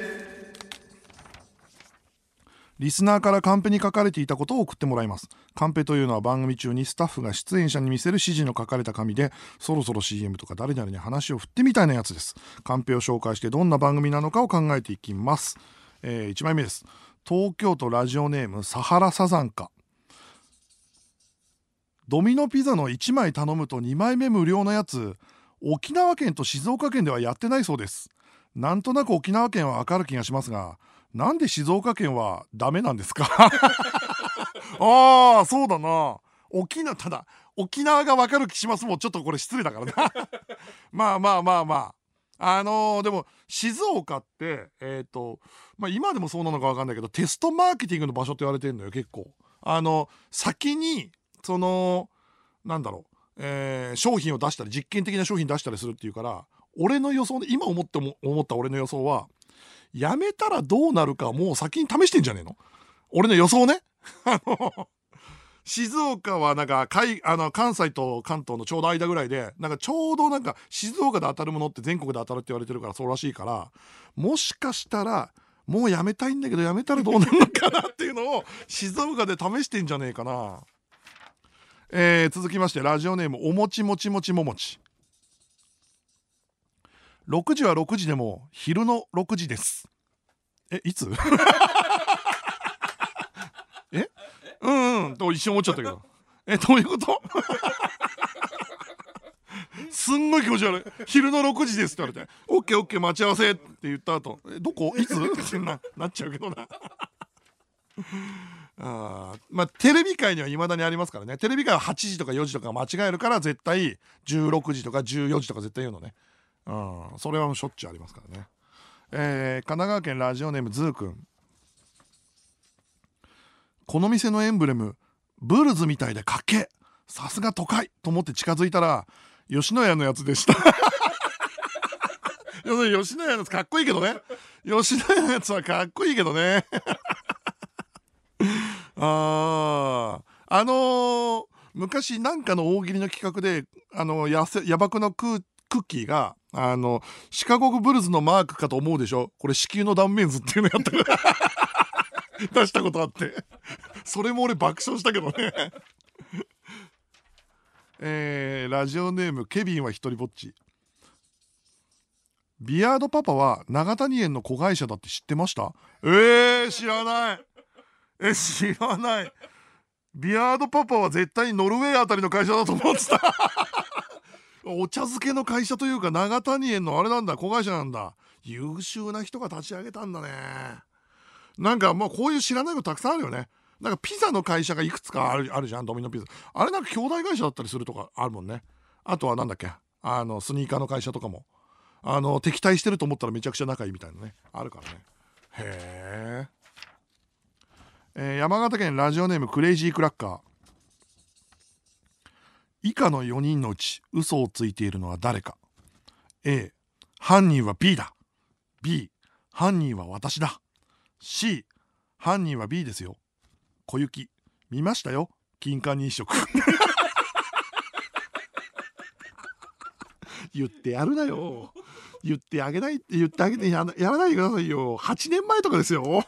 リスナーからカンペに書かれていたことを送ってもらいます。カンペというのは番組中にスタッフが出演者に見せる指示の書かれた紙でそろそろ CM とか誰々に話を振ってみたいなやつです。カンペを紹介してどんな番組なのかを考えていきます、え1枚目です。東京都ラジオネームサハラサザンカ。ドミノピザの1枚頼むと2枚目無料のやつ沖縄県と静岡県ではやってないそうです。なんとなく沖縄県はわかる気がしますがなんで静岡県はダメなんですか？(laughs) ああそうだな。沖縄ただ沖縄がわかる気します。もんちょっとこれ失礼だからな。(laughs) まあまあまあまあ。あのーでも静岡ってえっ、とまあ今でもそうなのかわかんないけどテストマーケティングの場所って言われてるのよ結構。あの先にそのなんだろう、えー商品を出したり実験的な商品出したりするっていうから俺の予想で今思っても思った俺の予想はやめたらどうなるかもう先に試してんじゃねえの？俺の予想ね (laughs) あの静岡はなんか海あの関西と関東のちょうど間ぐらいでなんかちょうどなんか静岡で当たるものって全国で当たるって言われてるからそうらしいからもしかしたらもうやめたいんだけどやめたらどうなるのかなっていうのを静岡で試してんじゃねえかな。えー続きましてラジオネームおもちもちもちももち。6時は6時でも昼の6時です。えいつ？(laughs) え？うんうんと一瞬思っちゃったけど。えどういうこと？すんごい気持ち悪い。昼の6時ですって言われて「オッケーオッケー待ち合わせ」って言った後。えどこ？いつ？っ (laughs) てななっちゃうけどな。あまあテレビ界にはいまだにありますからね。テレビ界は8時とか4時とか間違えるから絶対16時とか14時とか絶対言うのね。うんそれはもうしょっちゅうありますからね。えー神奈川県ラジオネームズーくんこの店のエンブレムブルズみたいでかっけさすが都会。と思って近づいたら吉野家のやつでした。(laughs) 吉野家のやつかっこいいけどね。吉野家のやつはかっこいいけどね。ああのー昔なんかの大喜利の企画であのやせ野爆のククッキーがあのシカゴブルズのマークかと思うでしょ？これ子宮の断面図っていうのやったから。(laughs) 出したことあって。それも俺爆笑したけどね。えーラジオネームケビンは一人ぼっち。ビアードパパは長谷園の子会社だって知ってました？えー、知らない。え知らない。ビアードパパは絶対にノルウェーあたりの会社だと思ってた。(laughs) お茶漬けの会社というか長谷園のあれなんだ子会社なんだ。優秀な人が立ち上げたんだね。なんかまあこういう知らないことたくさんあるよね。なんかピザの会社がいくつかあるあるじゃんドミノピザ。あれなんか兄弟会社だったりするとかあるもんね。あとはなんだっけあのスニーカーの会社とかも。あの敵対してると思ったらめちゃくちゃ仲いいみたいなね。あるからね。へええー、山形県ラジオネームクレイジークラッカー。以下の4人のうち嘘をついているのは誰か。A 犯人は B だ。B 犯人は私だ。C 犯人は B ですよ。小雪見ましたよ。金環日食。(laughs) 言ってやるなよ。言ってあげないって言ってあげてやらないでくださいよ。8年前とかですよ。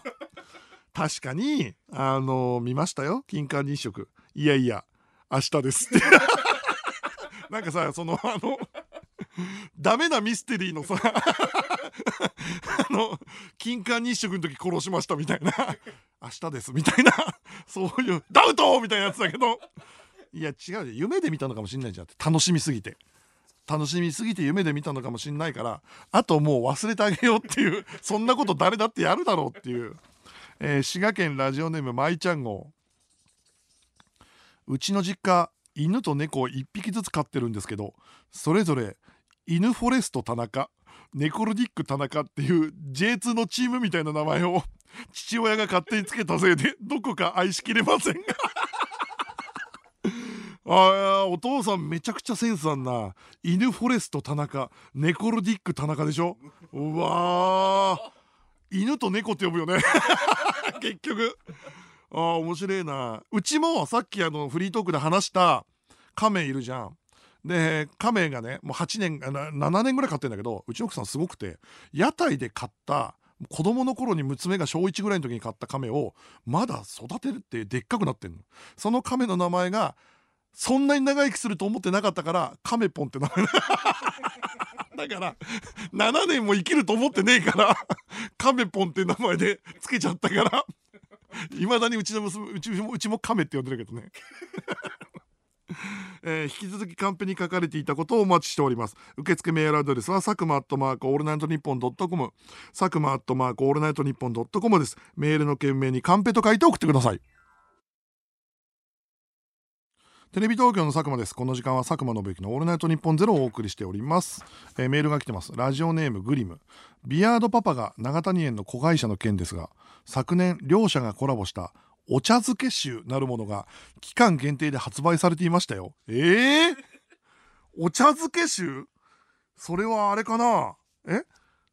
確かにあの見ましたよ。金環日食。いやいや明日ですって。(laughs) なんかさそのあのダメなミステリーのさ (laughs) あの金環日食の時殺しましたみたいな。明日ですみたいな。そういうダウトみたいなやつだけど。いや違うよ。夢で見たのかもしんないじゃんって。楽しみすぎて。楽しみすぎて夢で見たのかもしんないからあともう忘れてあげようっていうそんなこと誰だってやるだろうっていう、えー、滋賀県ラジオネームまいちゃん号。うちの実家犬と猫を1匹ずつ飼ってるんですけどそれぞれ犬フォレスト田中ネコルディック田中っていう J2 のチームみたいな名前を父親が勝手につけたせいでどこか愛しきれません (laughs) あお父さんめちゃくちゃセンスあんな犬フォレスト田中ネコルディック田中でしょ？うわ犬と猫って呼ぶよね。(laughs) 結局。ああ面白いな。うちもさっきあのフリートークで話した亀いるじゃん。で亀がねもう8年7年ぐらい飼ってんだけどうちの奥さんすごくて屋台で買った子供の頃に娘が小1ぐらいの時に買った亀をまだ育てるってでっかくなってんの。その亀の名前がそんなに長生きすると思ってなかったからカメポンって名前。(laughs) だから7年も生きると思ってねえからカメポンって名前でつけちゃったからいまだにうちの娘うちもうちもカメって呼んでるけどね。(laughs) えー、引き続きカンペに書かれていたことをお待ちしております。受付メールアドレスは佐久間アットマークオールナイトニッポンドットコム。佐久間アットマークオールナイトニッポンドットコムです。メールの件名にカンペと書いて送ってください。テレビ東京の佐久間です。この時間は佐久間宣行のオールナイトニッポンゼロをお送りしております、えー、メールが来てます。ラジオネームグリム。ビアードパパが長谷園の子会社の件ですが昨年両社がコラボしたお茶漬け集なるものが期間限定で発売されていましたよ。えー、お茶漬け集それはあれかな？え？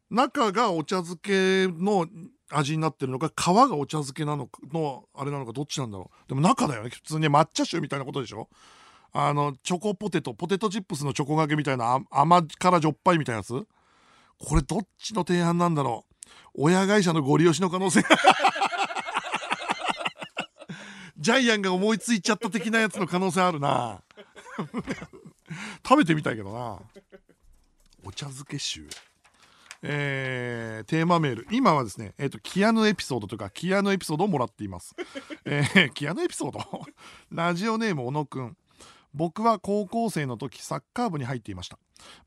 中がお茶漬けの味になってるのか皮がお茶漬けなのかのあれなのかどっちなんだろう。でも中だよね普通に抹茶酒みたいなことでしょ？あのチョコポテトポテトチップスのチョコがけみたいな甘辛じょっぱいみたいなやつ？これどっちの提案なんだろう？親会社のご利用しの可能性。(laughs) ジャイアンが思いついちゃった的なやつの可能性あるな。(laughs) 食べてみたいけどな。お茶漬け臭。えー、テーマメール。今はですね、えーと、キアヌエピソードというかキアヌエピソードをもらっています、(laughs) えー、キアヌエピソード？(laughs) ラジオネーム小野くん。僕は高校生の時サッカー部に入っていました。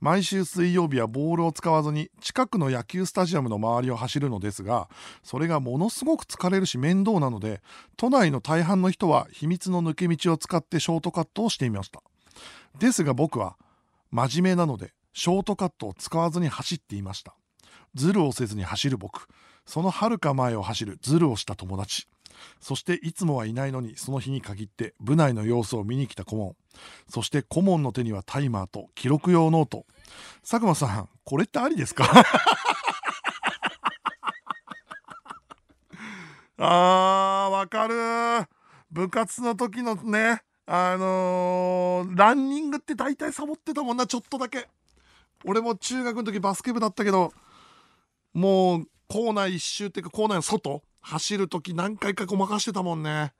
毎週水曜日はボールを使わずに近くの野球スタジアムの周りを走るのですがそれがものすごく疲れるし面倒なので都内の大半の人は秘密の抜け道を使ってショートカットをしていました。ですが僕は真面目なのでショートカットを使わずに走っていました。ズルをせずに走る僕。そのはるか前を走るズルをした友達。そしていつもはいないのにその日に限って部内の様子を見に来た顧問。そして顧問の手にはタイマーと記録用ノート。佐久間さんこれってありですか？(laughs) あーわかる。部活の時のねあのー、ランニングって大体サボってたもんなちょっとだけ。俺も中学の時バスケ部だったけどもう校内一周っていうか校内の外走る時何回かごまかしてたもんね。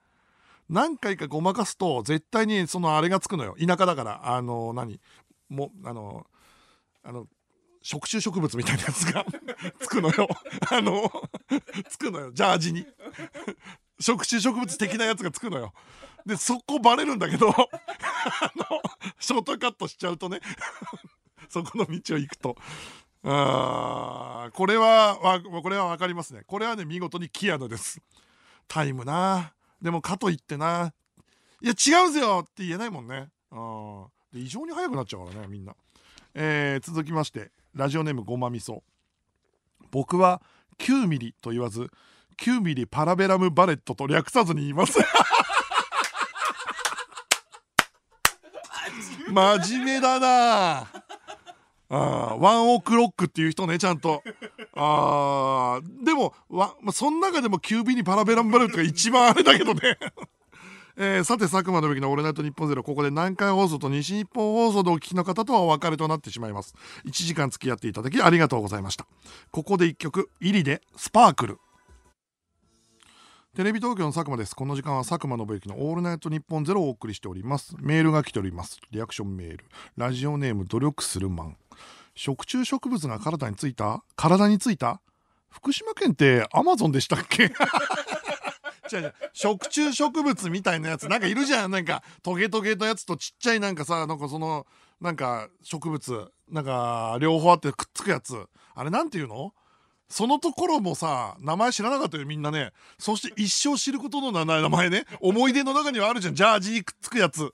何回かごまかすと絶対にそのあれがつくのよ。田舎だから。あの何？もうあのあの食虫植物みたいなやつが (laughs) つくのよ。あのつくのよ。ジャージに。食虫植物的なやつがつくのよ。でそこバレるんだけど (laughs) あのショートカットしちゃうとね (laughs) そこの道を行くと。あこれはわこれは分かりますね。これはね見事にキアヌです。タイムな。でもかといってな。いや違うんすよって言えないもんね。あで異常に速くなっちゃうからねみんな、えー、続きましてラジオネームごまみそ僕は9ミリと言わず9ミリパラベラムバレットと略さずに言います。(laughs) 真面目だなあワンオクロックっていう人ねちゃんと。あでもわ、まあ、その中でもキュービにパラベランバルートが一番あれだけどね。(laughs) えー、さて佐久間のべきの「オールナイトニッポンゼロ。ここで南海放送と西日本放送でお聞きの方とはお別れとなってしまいます。1時間付き合っていただきありがとうございました。ここで1曲「イリでスパークル」テレビ東京の佐久間です。この時間は佐久間信之のオールナイトニッポンゼロをお送りしております。メールが来ております。リアクションメール。ラジオネーム努力するマン。食虫植物が体についた？体についた？福島県ってアマゾンでしたっけ？(laughs) 違う違う食虫植物みたいなやつなんかいるじゃんなんかトゲトゲのやつとちっちゃいなんかさなんかそのなんか植物なんか両方あってくっつくやつあれなんていうの？そのところもさ名前知らなかったよみんなね。そして一生知ることの名前ね。思い出の中にはあるじゃん。ジャージーくっつくやつ。(laughs)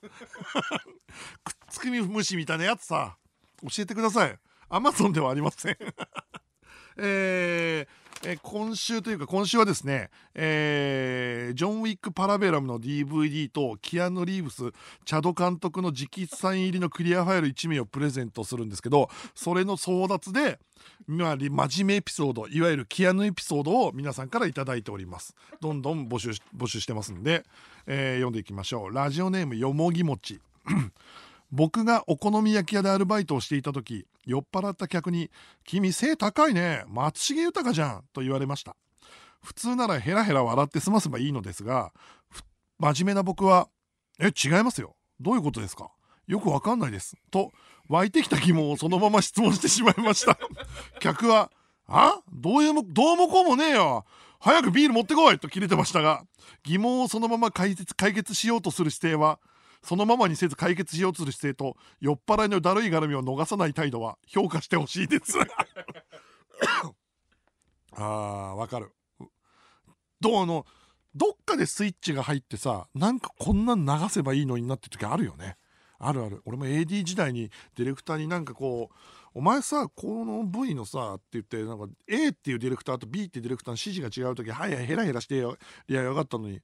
くっつく虫みたいなやつさ。教えてください。アマゾンではありません。(laughs) えーえ今週というか今週はですね、えー、ジョン・ウィック・パラベラムの DVD とキアヌ・リーブスチャド監督の直筆サイン入りのクリアファイル1名をプレゼントするんですけどそれの争奪で、まあ、真面目エピソードいわゆるキアヌエピソードを皆さんから頂いております。どんどん募集募集してますんで、えー、読んでいきましょう。ラジオネームよもぎもち。僕がお好み焼き屋でアルバイトをしていた時酔っ払った客に「君背高いね。松重豊じゃん」と言われました。普通ならヘラヘラ笑って済ませばいいのですが真面目な僕は「え違いますよ。どういうことですか？よくわかんないです」と湧いてきた疑問をそのまま質問してしまいました。(laughs) 客は「あ？どういうもどうもこうもねえよ。早くビール持ってこい!」と切れてましたが疑問をそのまま解決解決しようとする姿勢はそのままにせず解決しようとする姿勢と酔っ払いのだるい絡みを逃さない態度は評価してほしいです。(laughs) あーわかる。どうあのどっかでスイッチが入ってさなんかこんなん流せばいいのになって時あるよね。あるある。俺も AD 時代にディレクターになんかこうお前さこの部位のさって言ってなんか A っていうディレクターと B っていうディレクターの指示が違う時はいはいヘラヘラしてよいやよかったのにい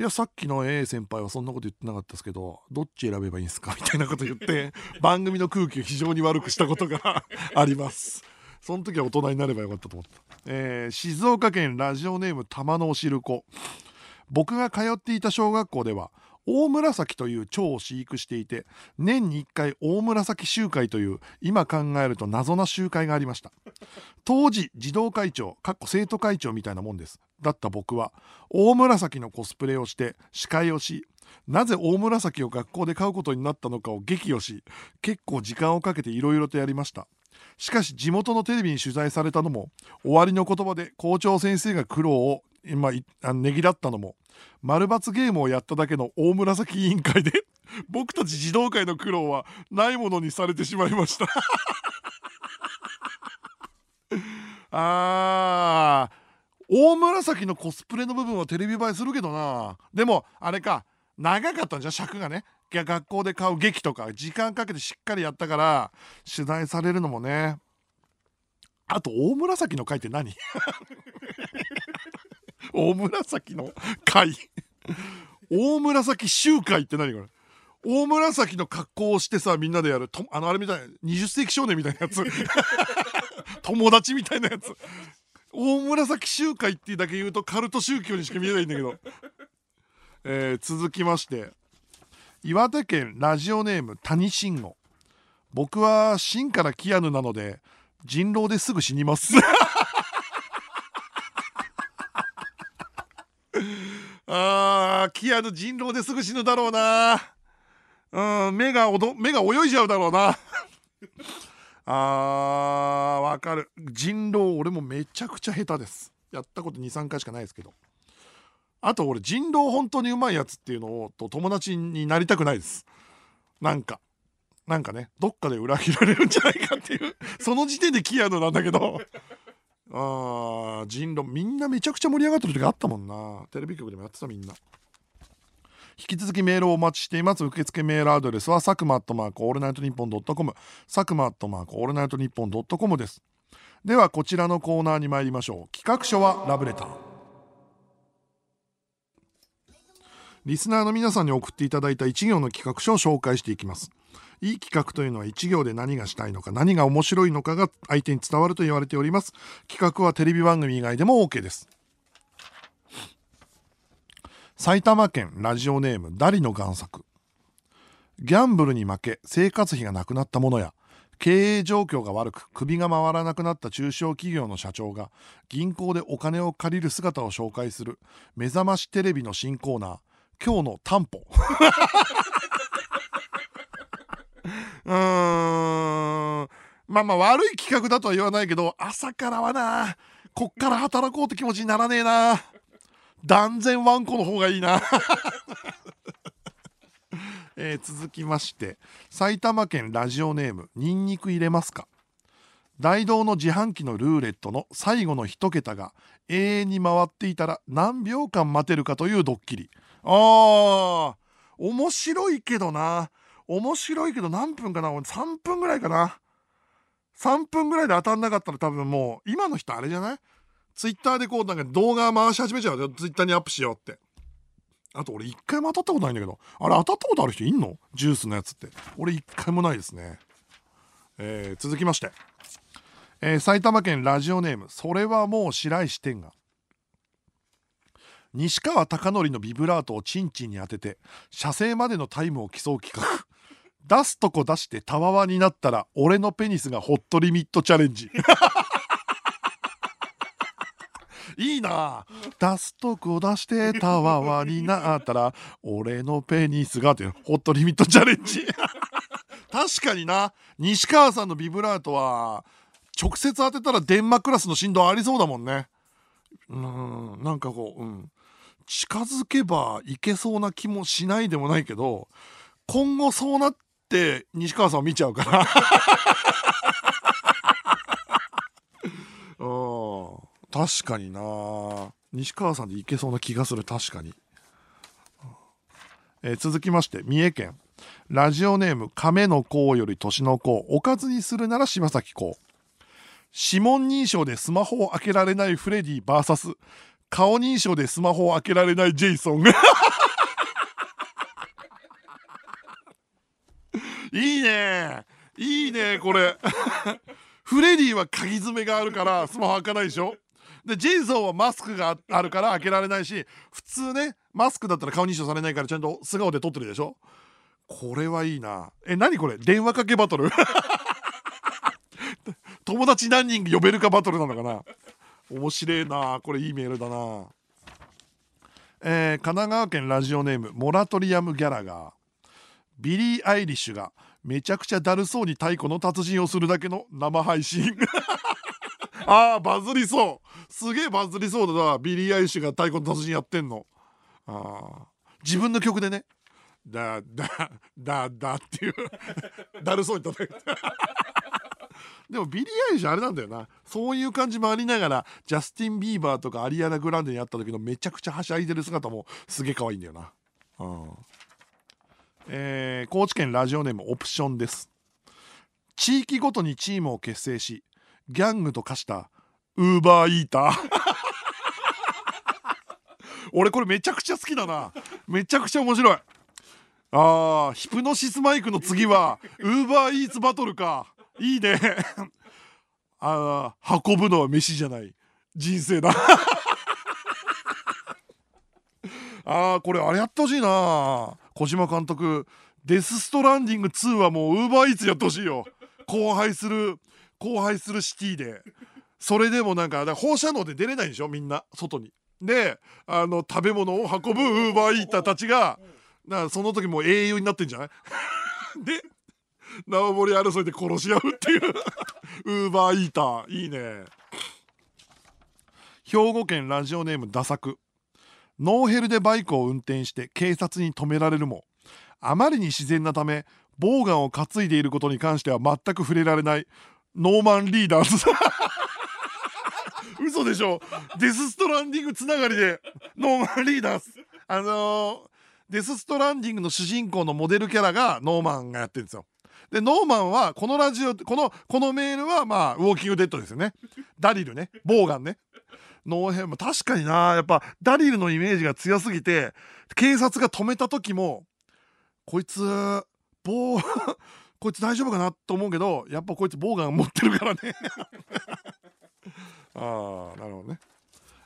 やさっきの A 先輩はそんなこと言ってなかったですけどどっち選べばいいんですか？(laughs) みたいなこと言って番組の空気を非常に悪くしたことが (laughs) あります。その時は大人になればよかったと思った、えー、静岡県ラジオネーム玉のおしるこ。僕が通っていた小学校では大紫という蝶を飼育していて年に1回大紫集会という今考えると謎な集会がありました。当時児童会長かっこ生徒会長みたいなもんです。だった僕は大紫のコスプレをして司会をしなぜ大紫を学校で買うことになったのかを激怒し結構時間をかけていろいろとやりました。しかし地元のテレビに取材されたのも終わりの言葉で校長先生が苦労を今あねぎらったのも丸抜ゲームをやっただけの大紫委員会で (laughs) 僕たち児童会の苦労はないものにされてしまいました。(laughs) あー大紫のコスプレの部分はテレビ映えするけどな。でもあれか長かったんじゃ尺がね。学校で買う劇とか時間かけてしっかりやったから取材されるのもね。あと大紫の回って何？(laughs) 大紫の会。大紫集会って何これ？大紫の格好をしてさみんなでやるとあのあれみたいな20世紀少年みたいなやつ。(laughs) 友達みたいなやつ。大紫集会ってだけ言うとカルト宗教にしか見えないんだけど、えー、続きまして。岩手県ラジオネーム谷慎吾。僕は秦からキアヌなので人狼ですぐ死にます。(laughs) あーキアヌ人狼ですぐ死ぬだろうな。うん目がおど目が泳いじゃうだろうな。(laughs) あーわかる。人狼俺もめちゃくちゃ下手です。やったこと23回しかないですけど。あと俺人狼本当にうまいやつっていうのをと友達になりたくないです。なんか。なんかねどっかで裏切られるんじゃないかっていう。その時点でキアヌなんだけど。あ人狼。みんなめちゃくちゃ盛り上がってる時あったもんな。テレビ局でもやってたみんな。引き続きメールをお待ちしています。受付メールアドレスは佐久間アットマークオールナイトニッポンドットコム。佐久間アットマークオールナイトニッポンドットコムです。ではこちらのコーナーに参りましょう。企画書はラブレター。リスナーの皆さんに送っていただいた一行の企画書を紹介していきます。いい企画というのは一行で何がしたいのか何が面白いのかが相手に伝わると言われております。企画はテレビ番組以外でも OK です。埼玉県ラジオネームダリの贋作。ギャンブルに負け生活費がなくなったものや経営状況が悪く首が回らなくなった中小企業の社長が銀行でお金を借りる姿を紹介する目覚ましテレビの新コーナー今日の担保。(laughs) ーん。まあまあ悪い企画だとは言わないけど朝からはなこっから働こうって気持ちにならねえな。断然ワンコの方がいいな。(laughs) えー続きまして埼玉県ラジオネームニンニク入れますか。大道の自販機のルーレットの最後の一桁が永遠に回っていたら何秒間待てるかというドッキリ。あー面白いけどな。面白いけど何分かな？俺3分ぐらいかな。3分ぐらいで当たんなかったら多分もう今の人あれじゃない？ツイッターでこうなんか動画回し始めちゃうよ。ツイッターにアップしようって。あと俺一回も当たったことないんだけど。あれ当たったことある人いんの？ジュースのやつって。俺一回もないですね。えー続きまして、えー埼玉県ラジオネーム。それはもう白石天が西川貴教のビブラートをチンチンに当てて射精までのタイムを競う企画。出すとこ出してたわわになったら俺のペニスがホットリミットチャレンジ。(laughs) いいな。出すとこ出してたわわになったら俺のペニスがってホットリミットチャレンジ。(laughs) 確かにな。西川さんのビブラートは直接当てたら電マクラスの振動ありそうだもんね。うんなんかこう、うん、近づけばいけそうな気もしないでもないけど今後そうなって西川さんを見ちゃうから。(laughs) うん確かにな。西川さんでいけそうな気がする確かに、えー続きまして三重県。ラジオネーム亀の甲より年の子おかずにするなら柴咲コウ指紋認証でスマホを開けられないフレディ VS 顔認証でスマホを開けられないジェイソン。いいね。いいねこれ。(laughs) フレディは鍵爪があるからスマホ開かないでしょ。でジェイソンはマスクがあるから開けられないし普通ねマスクだったら顔認証されないからちゃんと素顔で撮ってるでしょ。これはいいな。え何これ？電話かけバトル？(laughs) 友達何人呼べるかバトルなのかな？面白いな。これいいメールだな。えー神奈川県ラジオネームモラトリアムギャラガー。ビリー・アイリッシュがめちゃくちゃだるそうに太鼓の達人をするだけの生配信。(laughs) あーバズりそう。すげえバズりそうだな。ビリー・アイリッシュが太鼓の達人やってんの。あ自分の曲でね。だだだだっていう。(laughs) だるそうに叩いて。(laughs) でもビリー・アイリッシュあれなんだよな。そういう感じもありながらジャスティン・ビーバーとかアリアナ・グランデに会った時のめちゃくちゃはしゃいでる姿もすげえ可愛いんだよな。うん。えー高知県ラジオネームオプションです。地域ごとにチームを結成しギャングと化したウーバーイーター。(laughs) 俺これめちゃくちゃ好きだな。めちゃくちゃ面白い。あーヒプノシスマイクの次はウーバーイーツバトルか。いいね。(laughs) あー運ぶのは飯じゃない。人生だ。(laughs) あーこれあれやってほしいな。小島監督デス・ストランディング2はもうウーバーイーツやってほしいよ。荒廃する荒廃するシティで。それでもなんか放射能で出れないでしょみんな外に。であの食べ物を運ぶウーバーイーターたちがだからその時もう英雄になってんじゃない？(laughs) で縄張り争いで殺し合うっていう。ウーバーイーター。いいね。兵庫県ラジオネームダサク。ノーヘルでバイクを運転して警察に止められるもあまりに自然なためボウガンを担いでいることに関しては全く触れられないノーマン・リーダス。(laughs) 嘘でしょ？デス・ストランディングつながりでノーマン・リーダス。あのー、デス・ストランディングの主人公のモデルキャラがノーマンがやってるんですよ。でノーマンはこのラジオこのこのメールはまあウォーキングデッドですよね。ダリルね。ボーガンね。ノーヘルも確かにな。やっぱダリルのイメージが強すぎて警察が止めた時もこいつボー (laughs) こいつ大丈夫かなと思うけどやっぱこいつボーガン持ってるからね。(laughs) ああなるほどね、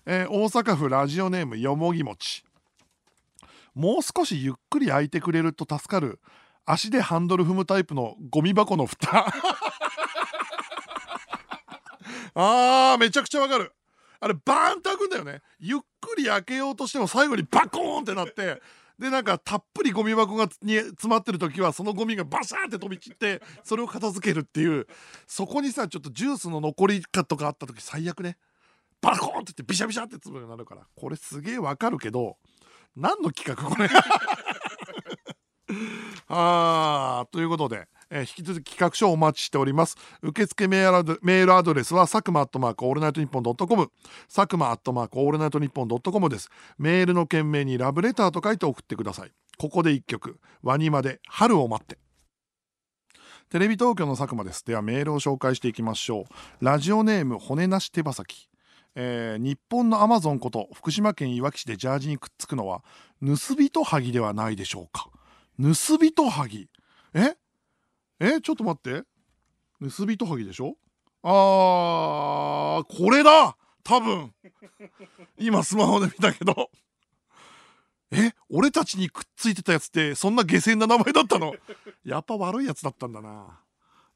えー、大阪府ラジオネームよもぎもち。もう少しゆっくり開いてくれると助かる足でハンドル踏むタイプのゴミ箱の蓋。(laughs) あーめちゃくちゃわかる。あれバーンと開くんだよね。ゆっくり開けようとしても最後にバコーンってなってでなんかたっぷりゴミ箱がに詰まってる時はそのゴミがバシャーって飛び散ってそれを片付けるっていうそこにさちょっとジュースの残りかとかあった時最悪ね。バコーンってってビシャビシャって粒になるから。これすげえわかるけど何の企画これ？(laughs) あということで、えー、引き続き企画書をお待ちしております。受付メールメールアドレスは佐久間アットマークオールナイトニッポンドットコム。佐久間アットマークオールナイトニッポンドットコムです。メールの件名にラブレターと書いて送ってください。ここで一曲。 WANIMAで春を待って。テレビ東京の佐久間です。ではメールを紹介していきましょう。ラジオネーム骨なし手羽先。えー、日本のアマゾンこと福島県いわき市でジャージにくっつくのは盗人はぎではないでしょうか。盗人はぎえ？えちょっと待って。盗人はぎでしょ？あーこれだ！多分。今スマホで見たけど。え俺たちにくっついてたやつってそんな下船な名前だったの？やっぱ悪いやつだったんだな。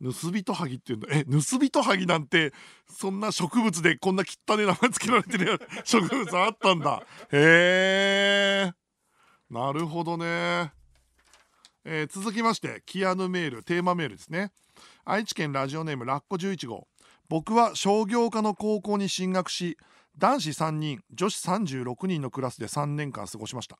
盗人はぎっていうんだ。え盗人はぎなんてそんな植物でこんな汚ね名前つけられてる植物あったんだ。へえなるほどね。えー、続きましてキアヌメールテーマメールですね。愛知県ラジオネームラッコ11号。僕は商業科の高校に進学し男子3人女子36人のクラスで3年間過ごしました。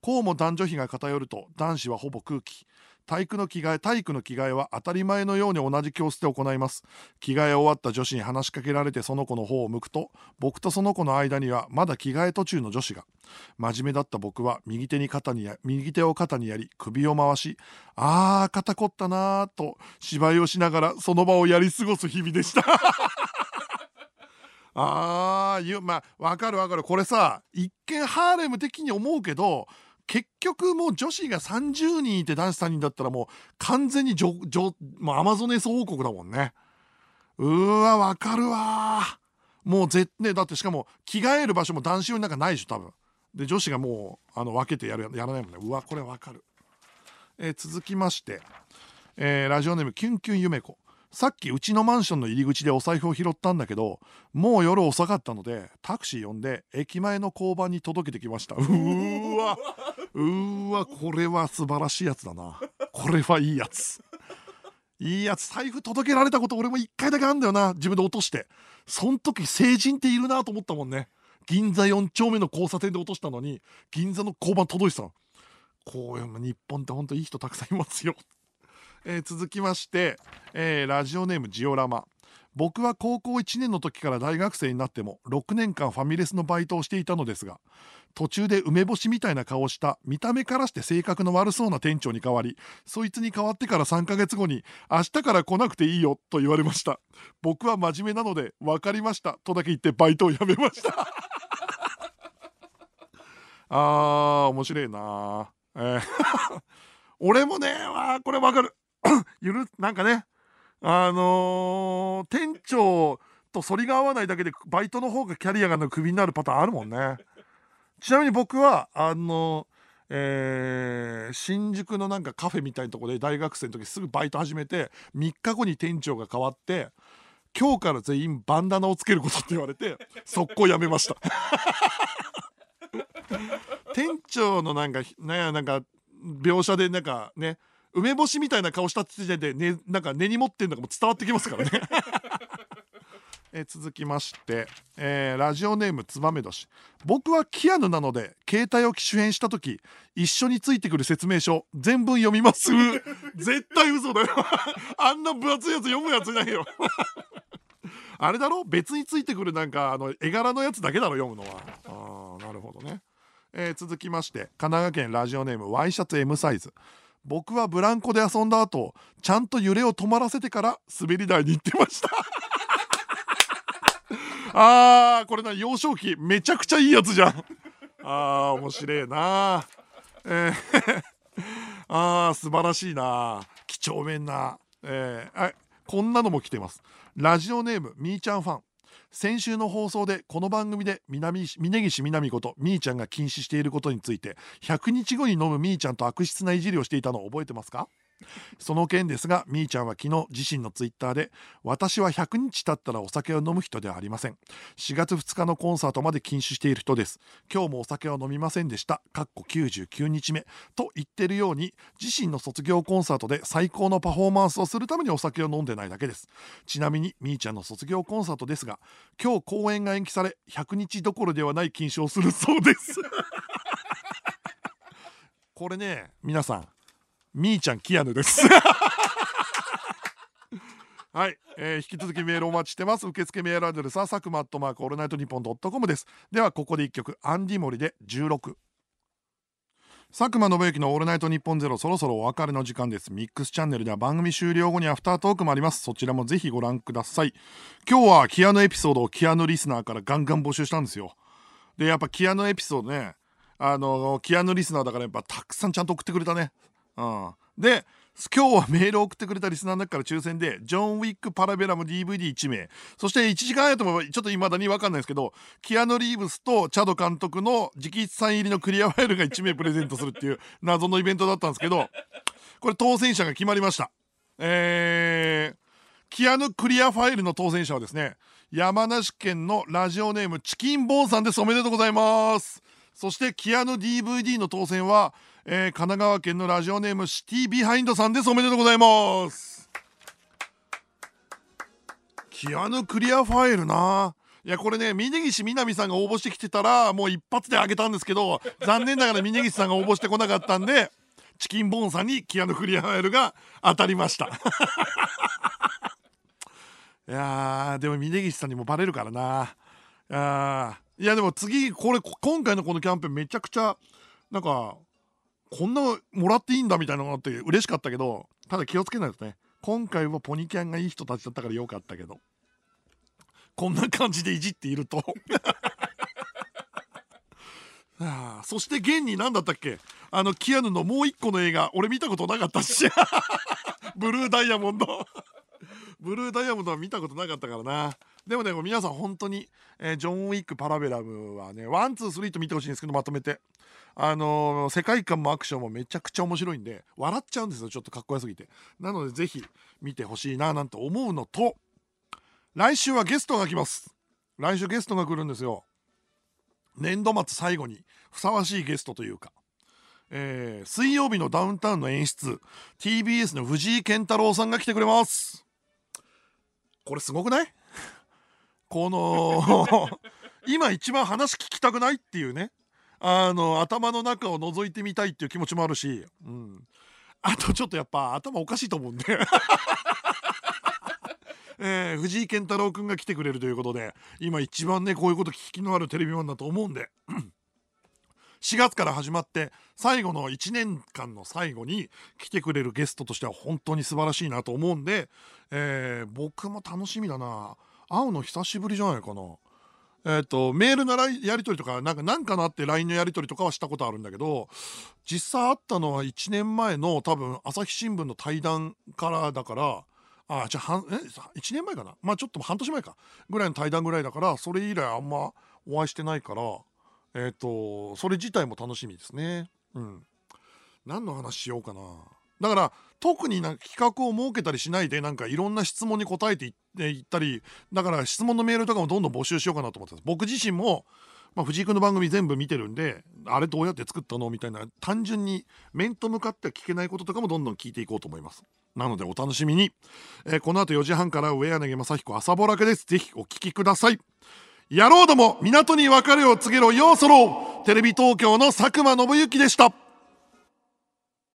こうも男女比が偏ると男子はほぼ空気。体育の着替え体育の着替えは当たり前のように同じ教室で行います。着替え終わった女子に話しかけられてその子の方を向くと僕とその子の間にはまだ着替え途中の女子が。真面目だった僕は右手に肩に右手を肩にやり首を回しあー肩凝ったなーと芝居をしながらその場をやり過ごす日々でした。(laughs) あーまあわかるわかる。これさ一見ハーレム的に思うけど結局もう女子が30人いて男子3人だったらもう完全にジョジョもうアマゾネス王国だもんね。うわわかるわ。もう絶ねだってしかも着替える場所も男子用になんかないでしょ多分。で女子がもうあの分けてやるやらないもんね。うわこれわかる、えー、続きまして、えー、ラジオネームキュンキュンゆめこ。さっきうちのマンションの入り口でお財布を拾ったんだけどもう夜遅かったのでタクシー呼んで駅前の交番に届けてきました。うーわ。うーわこれは素晴らしいやつだな。これはいいやつ。いいやつ。財布届けられたこと俺も1回だけあんだよな。自分で落として。そん時成人っているなと思ったもんね。銀座4丁目の交差点で落としたのに銀座の交番届いてたの。こういう日本ってほんといい人たくさんいますよ。えー、続きまして、えー、ラジオネームジオラマ。僕は高校1年の時から大学生になっても6年間ファミレスのバイトをしていたのですが途中で梅干しみたいな顔をした見た目からして性格の悪そうな店長に代わりそいつに代わってから3ヶ月後に明日から来なくていいよと言われました。僕は真面目なので分かりましたとだけ言ってバイトを辞めました。(laughs) あー面白いなえー。(laughs) 俺もねわこれ分かる。(coughs) ゆるなんかねあのー、店長と反りが合わないだけでバイトの方がキャリアがクビになるパターンあるもんね。ちなみに僕はあのえー、新宿のなんかカフェみたいなとこで大学生の時すぐバイト始めて3日後に店長が変わって今日から全員バンダナをつけることって言われて速攻やめました。(laughs) 店長のなんかねなんか描写でなんかね梅干しみたいな顔した時点で、ね、なんか根に持ってんのがも伝わってきますからね。(laughs) え続きまして、えーラジオネームつばめ年僕はキアヌなので携帯を機種変した時一緒についてくる説明書全文読みます。(laughs) 絶対嘘だよ。(laughs) あんな分厚いやつ読むやついないよ。あれだろ？別についてくるなんかあの絵柄のやつだけだろ読むのは。あーなるほどね、えー続きまして神奈川県ラジオネームワイシャツ M サイズ。僕はブランコで遊んだ後ちゃんと揺れを止まらせてから滑り台に行ってました。(laughs) あーこれな幼少期めちゃくちゃいいやつじゃん。あー面白いな。えー (laughs) あー素晴らしいな。几帳面な。えーあこんなのも来てます。ラジオネームみーちゃんファン。先週の放送でこの番組で南峯岸みなみことみーちゃんが禁止していることについて100日後に飲むみーちゃんと悪質ないじりをしていたのを覚えてますか？その件ですがみーちゃんは昨日自身のツイッターで私は100日経ったらお酒を飲む人ではありません。4月2日のコンサートまで禁酒している人です。今日もお酒は飲みませんでした。かっこ99日目と言ってるように自身の卒業コンサートで最高のパフォーマンスをするためにお酒を飲んでないだけです。ちなみにみーちゃんの卒業コンサートですが今日公演が延期され100日どころではない禁酒をするそうです。これね皆さんみーちゃんキアヌです。(laughs) はい、えー引き続きメールお待ちしてます。受付メールアドレスは佐久間アットマークオールナイトニッポンドットコムです。ではここで一曲 andymoriで16佐久間宣行のオールナイトニッポンゼロそろそろお別れの時間です。ミックスチャンネルでは番組終了後にアフタートークもあります。そちらもぜひご覧ください。今日はキアヌエピソードをキアヌリスナーからガンガン募集したんですよ。でやっぱキアヌエピソードねあのキアヌリスナーだからやっぱたくさんちゃんと送ってくれたねうん。で今日はメールを送ってくれたリスナーの中から抽選でジョン・ウィック・パラベラム DVD1 名。そして1時間やともちょっと未だに分かんないですけどキアヌ・リーブスとチャド監督の直筆サイン入りのクリアファイルが1名プレゼントするっていう謎のイベントだったんですけどこれ当選者が決まりました。えー、キアヌクリアファイルの当選者はですね山梨県のラジオネームチキンボーンさんですおめでとうございます。そしてキアヌ DVD の当選は、えー神奈川県のラジオネームシティビハインドさんです。おめでとうございます。キアヌクリアファイルな。いやこれね峯岸みなみさんが応募してきてたらもう一発であげたんですけど残念ながら峯岸さんが応募してこなかったんでチキンボーンさんにキアヌクリアファイルが当たりました。(laughs) いやーでも峯岸さんにもバレるからな。あいやでも次これこ今回のこのキャンペーンめちゃくちゃなんかこんなもらっていいんだみたいなのがあって嬉しかったけどただ気をつけないとね。今回はポニキャンがいい人たちだったからよかったけど。こんな感じでいじっていると。(laughs) あそして現に何だったっけ？あのキアヌのもう一個の映画俺見たことなかったし。(laughs) ブルーダイヤモンド。(laughs) ブルーダイヤモンドは見たことなかったからな。でもね皆さん本当に、えージョン・ウィック・パラベラムはね one two three と見てほしいんですけどまとめて。あのー世界観もアクションもめちゃくちゃ面白いんで笑っちゃうんですよ。ちょっとかっこよすぎて。なのでぜひ見てほしいななんて思うのと来週はゲストが来ます。来週ゲストが来るんですよ。年度末最後にふさわしいゲストというか。えー水曜日のダウンタウンの演出 TBS の藤井健太郎さんが来てくれます。これすごくない？この (laughs) 今一番話聞きたくないっていうね。あの頭の中を覗いてみたいっていう気持ちもあるし、うん、あとちょっとやっぱ頭おかしいと思うんで、(laughs) えー藤井健太郎くんが来てくれるということで今一番ねこういうこと聞きのあるテレビマンだと思うんで。(clears throat) 4月から始まって最後の1年間の最後に来てくれるゲストとしては本当に素晴らしいなと思うんで、えー僕も楽しみだな。会うの久しぶりじゃないかな。えー、とメールのらやり取りとかなんかなんかなって LINE のやり取りとかはしたことあるんだけど実際会ったのは1年前の多分朝日新聞の対談からだからあじゃあ半え1年前かな？まあちょっと半年前か。ぐらいの対談ぐらいだからそれ以来あんまお会いしてないからえっ、とそれ自体も楽しみですね。うん。何の話しようかな。だから特になんか企画を設けたりしないでなんかいろんな質問に答えていったりだから質問のメールとかもどんどん募集しようかなと思ってます。僕自身も、まあ、藤井君の番組全部見てるんであれどうやって作ったのみたいな単純に面と向かって聞けないこととかもどんどん聞いていこうと思います。なのでお楽しみに、えーこの後4時半から上柳正彦朝ぼらけです。ぜひお聞きください。野郎ども港に別れを告げろ。ようそろ。うテレビ東京の佐久間信之でした。